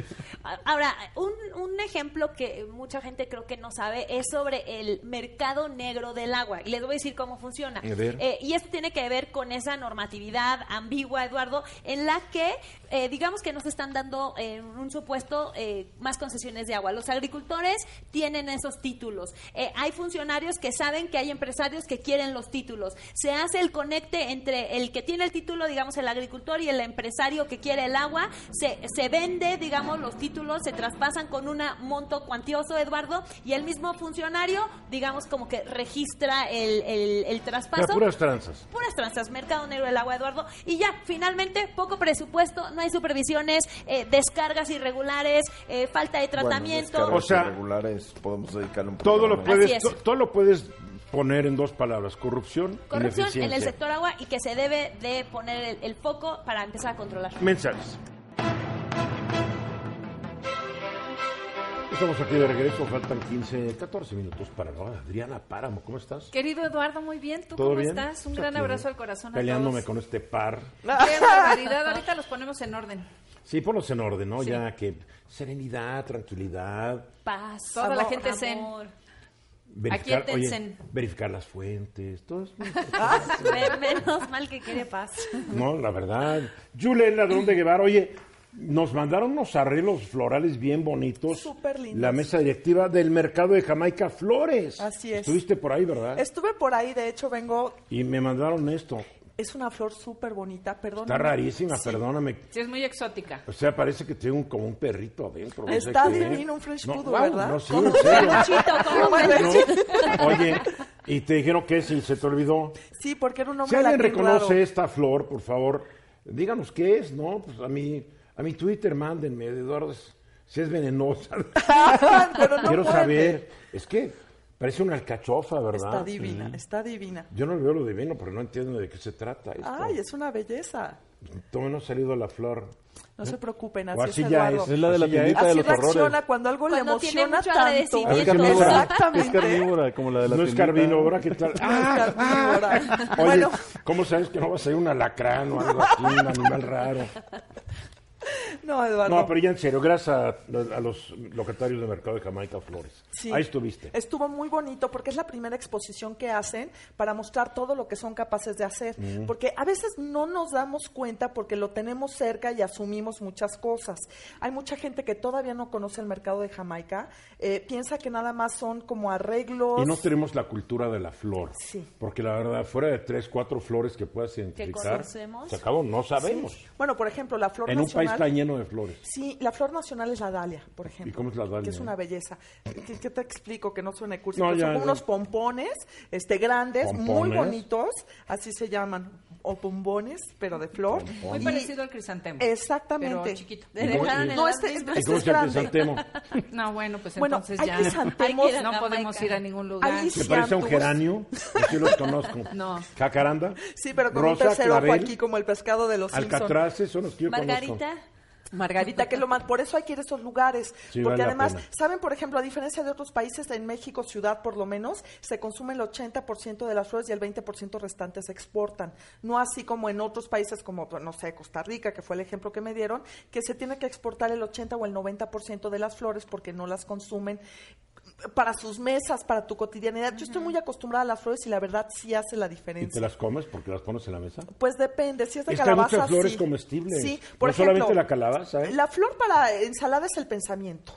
Ahora, un, un ejemplo que mucha gente creo que no sabe es sobre el mercado negro del agua. Y les voy a decir cómo funciona. A ver. Eh, y esto tiene que ver con esa normatividad ambigua, Eduardo, en la que, eh, digamos que nos están dando, eh, en un supuesto, eh, más concesiones de agua. Los agricultores tienen esos títulos. Eh, hay funcionarios que saben que hay empresarios que quieren los títulos. Se hace el conecte entre el que tiene el título, digamos, el agricultor y el empresario que quiere el agua. Se, se vende, digamos, los títulos, se traspasan con un monto cuantioso, Eduardo, y el mismo funcionario, digamos, como que registra el, el, el traspaso puras tranzas. puras tranzas, mercado negro del agua, Eduardo. Y ya, finalmente, poco presupuesto, no hay supervisiones, eh, descargas irregulares, eh, falta de tratamiento. Bueno, O sea, regulares podemos dedicarle un Todo lo puedes, es. to- todo lo puedes poner en dos palabras, corrupción, corrupción en el sector agua y que se debe de poner el, el foco para empezar a controlar. Mensajes. Estamos aquí de regreso, faltan 15, 14 minutos para la hora. Adriana Páramo, ¿cómo estás? Querido Eduardo, muy bien. ¿Tú ¿Todo cómo bien? estás? Un gran abrazo al corazón a Peleándome todos. con este par. Qué barbaridad. Ahorita los ponemos en orden. Sí, ponlos en orden, ¿no? Ya que serenidad, tranquilidad, Paz. Toda la amor, gente zen. Verificar, Aquí oye, verificar las fuentes, todo es muy Me- Menos mal que quiere paz. No, la verdad. Julen Ladrón de Guevara, oye, nos mandaron unos arreglos florales bien bonitos. Súper lindos. La mesa directiva del mercado de Jamaica Flores. Así es. Estuviste por ahí, ¿verdad? Estuve por ahí, de hecho vengo, Y me mandaron esto. Es una flor súper bonita, perdón. Está rarísima, perdóname. Sí, es muy exótica. O sea, parece que tiene un, como un perrito adentro. no sé Está qué. divino, un French No, poodle, guau, ¿verdad? No, sí, Como en serio. Chito, ¿cómo Bueno, No. Oye, y te dijeron que si se te olvidó. Sí, porque era un Si nombre alguien reconoce raro. esta flor, por favor, díganos qué es, ¿no? Pues a mi, a mi Twitter mándenme, Eduardo, si es venenosa. Pero no Quiero puede. saber, es que parece una alcachofa, ¿verdad? Está divina, Sí. está divina. Yo no le veo lo divino, pero no entiendo de qué se trata esto. Ay, es una belleza. Todavía no ha salido la flor. No se preocupen, O así, así es ya es. Es la de la tiendita es. de Así los reacciona horrores. cuando algo le Cuando tiene emociona tanto. Es carnívora. Es Exactamente. carnívora, como la de la No es carnívora, ¿qué tal? Es ¡Ah! carnívora. Oye, Bueno, ¿cómo sabes que no va a ser un alacrán o algo así, un animal raro? no, Eduardo. No, pero ya en serio, gracias a, a los locatarios de Mercado de Jamaica Flores. Sí. Ahí estuviste. Estuvo muy bonito porque es la primera exposición que hacen para mostrar todo lo que son capaces de hacer. Mm. Porque a veces no nos damos cuenta porque lo tenemos cerca y asumimos muchas cosas. Hay mucha gente que todavía no conoce el mercado de Jamaica, eh, piensa que nada más son como arreglos. Y no tenemos la cultura de la flor. Sí. Porque la verdad, fuera de tres, cuatro flores que puedas identificar, conocemos? se acabó, no sabemos. Bueno, por ejemplo, la flor En un nacional. Tan lleno de flores. Sí, la flor nacional es la dalia, por ejemplo. ¿Y cómo es la dalia? Que es una belleza. ¿Qué, qué te explico? Que no suene cursi, No, ya, son ya. unos pompones este, grandes, muy bonitos, así se llaman, o pombones, pero de flor. Muy Y- parecido al crisantemo. Exactamente. Pero chiquito. Dejaron en No, este. ¿Y este cómo es grande. crisantemo? No, bueno, pues Bueno, entonces hay ya. crisantemos. No Jamaica. podemos ir a ningún lugar. Se parece a un geranio. Yo los conozco. No. Jacaranda. Sí, pero con Rosa, un tercer ojo aquí como el pescado de los Simpson. Alcatraces son los que yo Margarita. conozco. Margarita, que es lo más, por eso hay que ir a esos lugares, Sí, porque vale además, saben, por ejemplo, a diferencia de otros países, en México, ciudad por lo menos, se consume el 80% de las flores y el 20% restante se exportan. No así como en otros países como, no sé, Costa Rica, que fue el ejemplo que me dieron, que se tiene que exportar el 80 o el 90% de las flores porque no las consumen para sus mesas, para tu cotidianidad. Yo estoy muy acostumbrada a las flores y la verdad sí hace la ¿Y te diferencia. las comes porque las pones en la mesa? Pues depende, si es de Es que hay calabaza, muchas flores sí. comestibles. Sí, No por ejemplo, solamente la calabaza, ¿eh? La flor para ensalada es el pensamiento.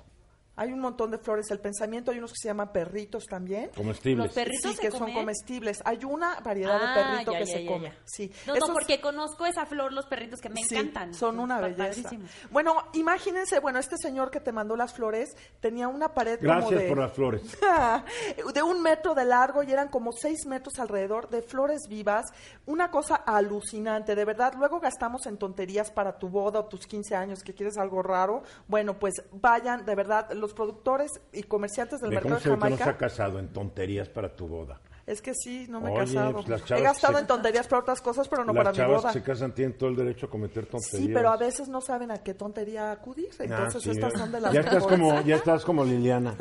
Hay un montón de flores el pensamiento, hay unos que se llaman perritos también. Comestibles. Los perritos Sí, se que son comestibles. Hay una variedad Ah, de perrito ya, que ya, se ya, come. ya. Sí. No, Esos- no, porque conozco esa flor, los perritos que me Sí, encantan. son una Pa- belleza. padrísimos. Bueno, imagínense, bueno, este señor que te mandó las flores tenía una pared como Gracias de... por las flores. de un metro de largo y eran como seis metros alrededor de flores vivas, una cosa alucinante, de verdad. Luego gastamos en tonterías para tu boda o tus 15 años que quieres algo raro. Bueno, pues vayan, de verdad, los productores y comerciantes del mercado cómo de se que no se Jamaica. ha casado en tonterías para tu boda. Es que sí, no me he Oye, casado. pues las he gastado se- en tonterías para otras cosas, pero no Las para mi boda. que se casan tienen todo el derecho a cometer tonterías. Sí, pero a veces no saben a qué tontería acudir. Ah, Entonces sí, estas ya- son de las ya estás como Ya estás como Liliana.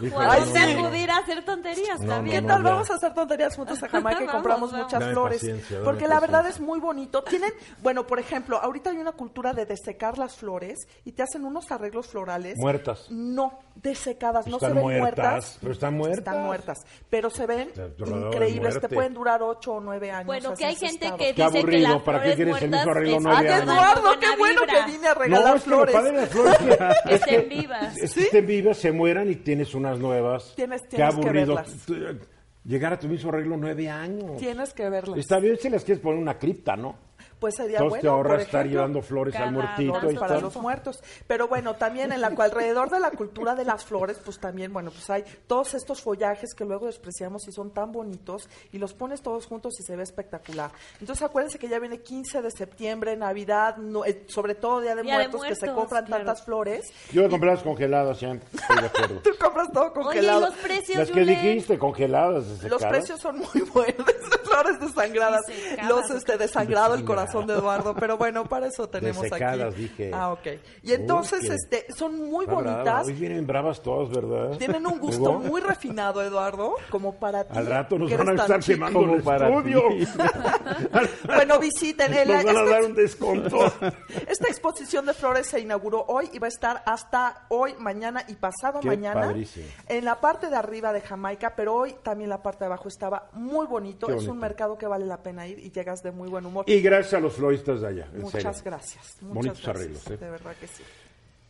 Híjole, a no, acudir a hacer tonterías No, también. ¿Qué no, tal? ya. Vamos a hacer tonterías juntos a Jamaica y compramos vamos. muchas Dame flores. paciencia, porque la verdad es muy bonito. Tienen, bueno, por ejemplo, ahorita hay una cultura de desecar las flores y te hacen unos arreglos florales. Muertas. No, desecadas, no se ven muertas, muertas. pero están muertas. Están muertas, pero se ven Increíbles. Te muerte. pueden durar ocho o nueve años. Bueno, que hay gente estado. que Qué dice que aburrido, las ¿para qué flores quieres el mismo arreglo nueve Ay, años? Eduardo, qué bueno vibra. que vine a regalar No, es que lo flores. padre de las flores es que, es Estén que- vivas. es que estén vivas, se mueran y tienes unas nuevas. Tienes- Qué tienes que aburrido. verlas. Tú, eh, Llegar a tu mismo arreglo nueve años. Tienes que verlas. Está bien si las quieres poner en una cripta, ¿no? Pues sería Entonces bueno. te ahorras por estar ejemplo, llevando flores al muertito y para tal. los muertos. Pero bueno, también en la alrededor de la cultura de las flores, pues también, bueno, pues hay todos estos follajes que luego despreciamos y son tan bonitos y los pones todos juntos y se ve espectacular. Entonces acuérdense que ya viene 15 de septiembre, Navidad, no- eh, sobre todo Día de, Día de muertos, que se compran claro. tantas flores. Yo voy a comprar las congeladas, ya estoy de acuerdo. Tú compras todo Oye, ¿y congelado. los precios, Las que Julen? dijiste, congeladas, Los precios son muy buenos, flores desangradas. Los ¿o este desangrado el Desangradas. Corazón de Eduardo, pero bueno, para eso tenemos Desecadas, aquí. dije. Ah, ok. Y entonces Uy, este son muy Está brava. bonitas. Hoy vienen bravas todas, ¿verdad? Tienen un gusto muy refinado, Eduardo, como para ti. Al rato nos van a estar quemando el estudio. Bueno, visiten el, Nos van a esta, dar un desconto. esta exposición de flores se inauguró hoy y va a estar hasta hoy, mañana y pasado Qué mañana padrísimo. en la parte de arriba de Jamaica, pero hoy también la parte de abajo estaba muy bonito. Es un mercado que vale la pena ir y llegas de muy buen humor. Y gracias a los floristas de allá, en Muchas serio. gracias. Muchas Bonitos gracias, arreglos, ¿eh? De verdad que sí.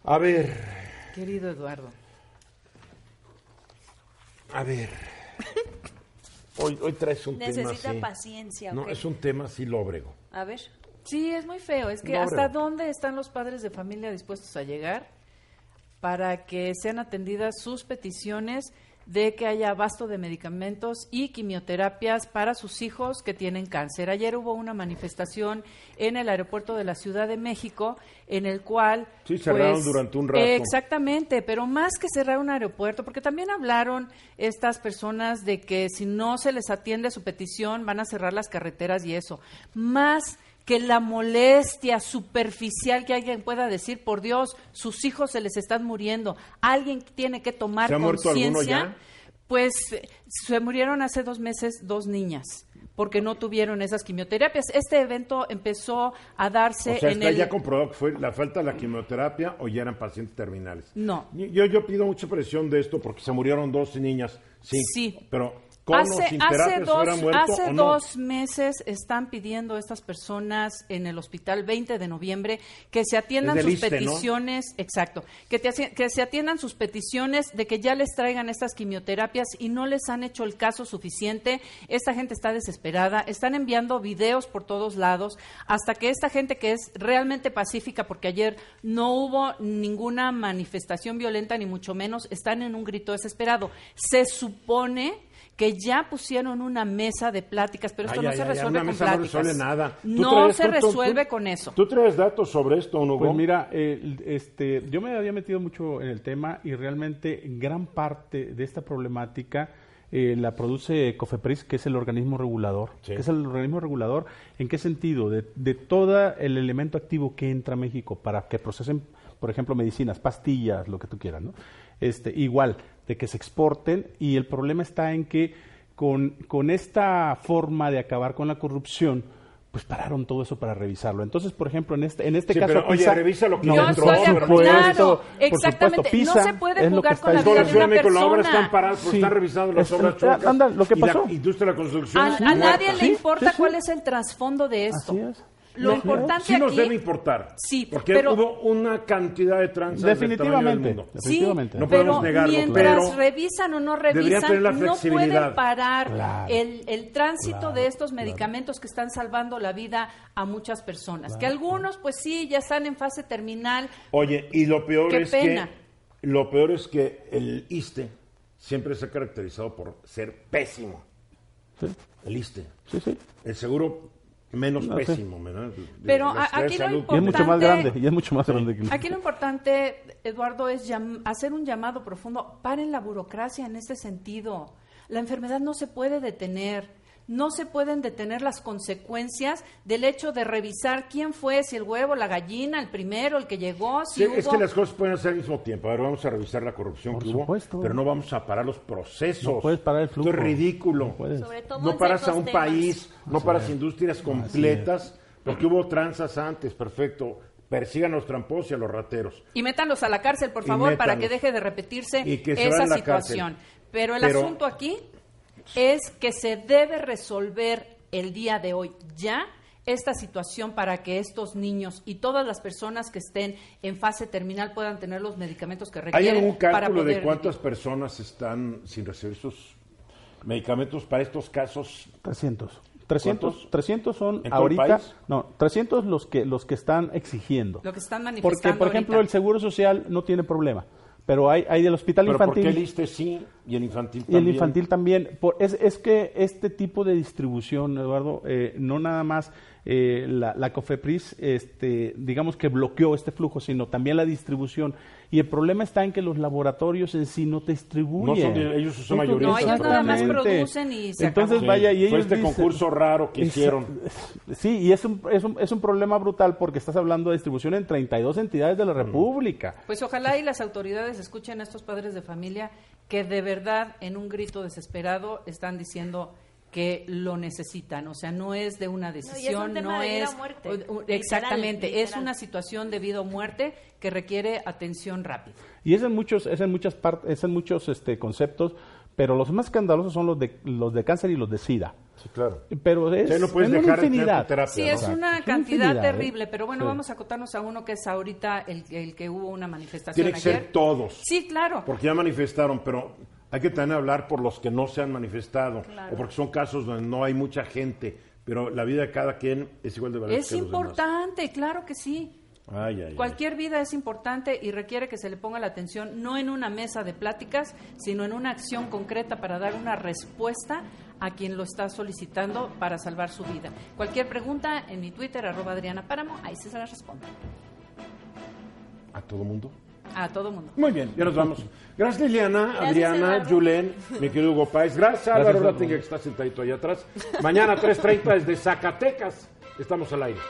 A ver, Querido Eduardo. a ver. Hoy, hoy traes un tema Necesita paciencia. No, ¿ok? es un tema así lóbrego. A ver. Sí, es muy feo. Es que hasta dónde están los padres de familia dispuestos a llegar para que sean atendidas sus peticiones de que haya abasto de medicamentos y quimioterapias para sus hijos que tienen cáncer. Ayer hubo una manifestación en el aeropuerto de la Ciudad de México en el cual Sí, cerraron pues, durante un rato. Exactamente, pero más que cerrar un aeropuerto, porque también hablaron estas personas de que si no se les atiende su petición van a cerrar las carreteras y eso. Más que la molestia superficial que alguien pueda decir, por Dios, sus hijos se les están muriendo, alguien tiene que tomar ¿Se ha muerto alguno conciencia. Pues se murieron hace dos meses dos niñas porque no tuvieron esas quimioterapias. Este evento empezó a darse O sea, en está el... ya comprobado que fue la falta de la quimioterapia o ya eran pacientes terminales. No. Yo, yo pido mucha presión de esto porque se murieron dos niñas. Sí. Sí. Pero con Hace, hace dos, hace no. meses están pidiendo estas personas en el hospital 20 de noviembre que se atiendan sus peticiones, exacto, que, te que se atiendan sus peticiones de que ya les traigan estas quimioterapias y no les han hecho el caso suficiente. Esta gente está desesperada, están enviando videos por todos lados hasta que esta gente que es realmente pacífica, porque ayer no hubo ninguna manifestación violenta ni mucho menos, están en un grito desesperado. Se supone que ya pusieron una mesa de pláticas, pero esto Ay, no ay, se ay, resuelve una con mesa no pláticas. resuelve nada. ¿Tú No traes- se tú- tú- tú- resuelve con eso. ¿Tú traes datos sobre esto, Hugo? Pues mira, eh, este, yo me había metido mucho en el tema y realmente gran parte de esta problemática eh, la produce COFEPRIS, que es el organismo regulador. Sí. Que es el organismo regulador, ¿en qué sentido? De, de todo el elemento activo que entra a México para que procesen, por ejemplo, medicinas, pastillas, lo que tú quieras, ¿no? Este, igual, de que se exporten y el problema está en que con, con esta forma de acabar con la corrupción, pues pararon todo eso para revisarlo. Entonces, por ejemplo, en este, en este Sí, caso... pero, oye, PISA- revisa lo que Yo entró, acuerdo. Claro, supuesto, por exactamente. supuesto, No PISA se puede jugar con la vida de una México, la obra persona. están paradas porque Sí. están revisando las Es- obras eh, chuecas. anda, lo que y la pasó. industria de la construcción A, a nadie le Sí, importa sí, sí. cuál es el trasfondo de esto. Así es. Lo No, importante Sí nos aquí debe importar. Sí, porque pero- hubo una cantidad de tranzas del tamaño del Definitivamente. mundo. Sí, Definitivamente. No pero podemos negarlo, mientras pero revisan o no revisan, tener la no pueden parar Claro. el, el tránsito Claro, de estos claro. medicamentos que están salvando la vida a muchas personas. Que algunos, pues sí, ya están en fase terminal. Oye, y lo peor Qué es pena. que lo peor es que el ISTE siempre se ha caracterizado por ser pésimo. Sí, El ISTE. sí, sí. El seguro menos No, pésimo. De Pero a- aquí lo Salud. Y es mucho más Importante- grande, y es mucho más grande que el- Aquí lo importante, Eduardo, es hacer un llamado profundo. Paren la burocracia en este sentido. la enfermedad no se puede detener no se pueden detener las consecuencias del hecho de revisar quién fue, si el huevo, la gallina, el primero, el que llegó, si sí, Es que las cosas pueden ser al mismo tiempo. Ahora vamos a revisar la corrupción que hubo, pero no vamos a parar los procesos. No puedes parar el flujo. Esto es ridículo. No, no paras a un país, no paras industrias completas, porque hubo tranzas antes, perfecto persigan a los tramposos y a los rateros. Y métanlos a la cárcel, por favor, para que deje de repetirse esa situación. Pero el asunto aquí es que se debe resolver el día de hoy ya esta situación para que estos niños y todas las personas que estén en fase terminal puedan tener los medicamentos que requieren. ¿Hay algún cálculo de cuántas personas están sin recibir sus medicamentos para estos casos? 300. 300, 300 son ahorita, no, 300 los que los que están exigiendo. Lo que están manifestando Porque por ejemplo el Seguro Social no tiene problema pero hay, hay del hospital ¿Pero infantil. ¿Por qué el ISTE sí y el infantil también? Y el infantil también. Por, es, es que este tipo de distribución, Eduardo, eh, no nada más eh, la, la, COFEPRIS, este, digamos que bloqueó este flujo, sino también la distribución. Y el problema está en que los laboratorios en sí no te distribuyen. No son, ellos son mayoría. No, ellos nada más producen y se Entonces, vaya, y ellos Fue este concurso raro que hicieron. Sí, y es un, es, un, es un problema brutal porque estás hablando de distribución en 32 entidades de la República. Pues ojalá y las autoridades escuchen a estos padres de familia que de verdad en un grito desesperado están diciendo que lo necesitan, o sea, no es de una decisión, no, es, exactamente, es una situación de vida o muerte que requiere atención rápida. Y es en muchos, es en muchas partes, es en muchos este, conceptos, pero los más escandalosos son los de los de cáncer y los de SIDA. Sí, claro. Pero es, una infinidad. Terapia, sí, es una cantidad ¿eh? terrible, pero bueno, vamos a acotarnos a uno que es ahorita el, el que hubo una manifestación Tiene que ser todos. Sí, claro. Porque ya manifestaron, pero hay que también hablar por los que no se han manifestado, o porque son casos donde no hay mucha gente, pero la vida de cada quien es igual de valiosa. Es importante, claro que sí. Cualquier vida es importante y requiere que se le ponga la atención no en una mesa de pláticas, sino en una acción concreta para dar una respuesta a quien lo está solicitando para salvar su vida. Cualquier pregunta en mi Twitter, arroba Adriana Páramo, ahí se la responde. ¿A todo mundo? A todo mundo. Muy bien, ya nos vamos. Gracias Liliana, Adriana, Julen, mi querido Hugo Páez. Gracias Álvaro Ratinga que está sentadito ahí atrás. Mañana 3.30 desde Zacatecas. Estamos al aire.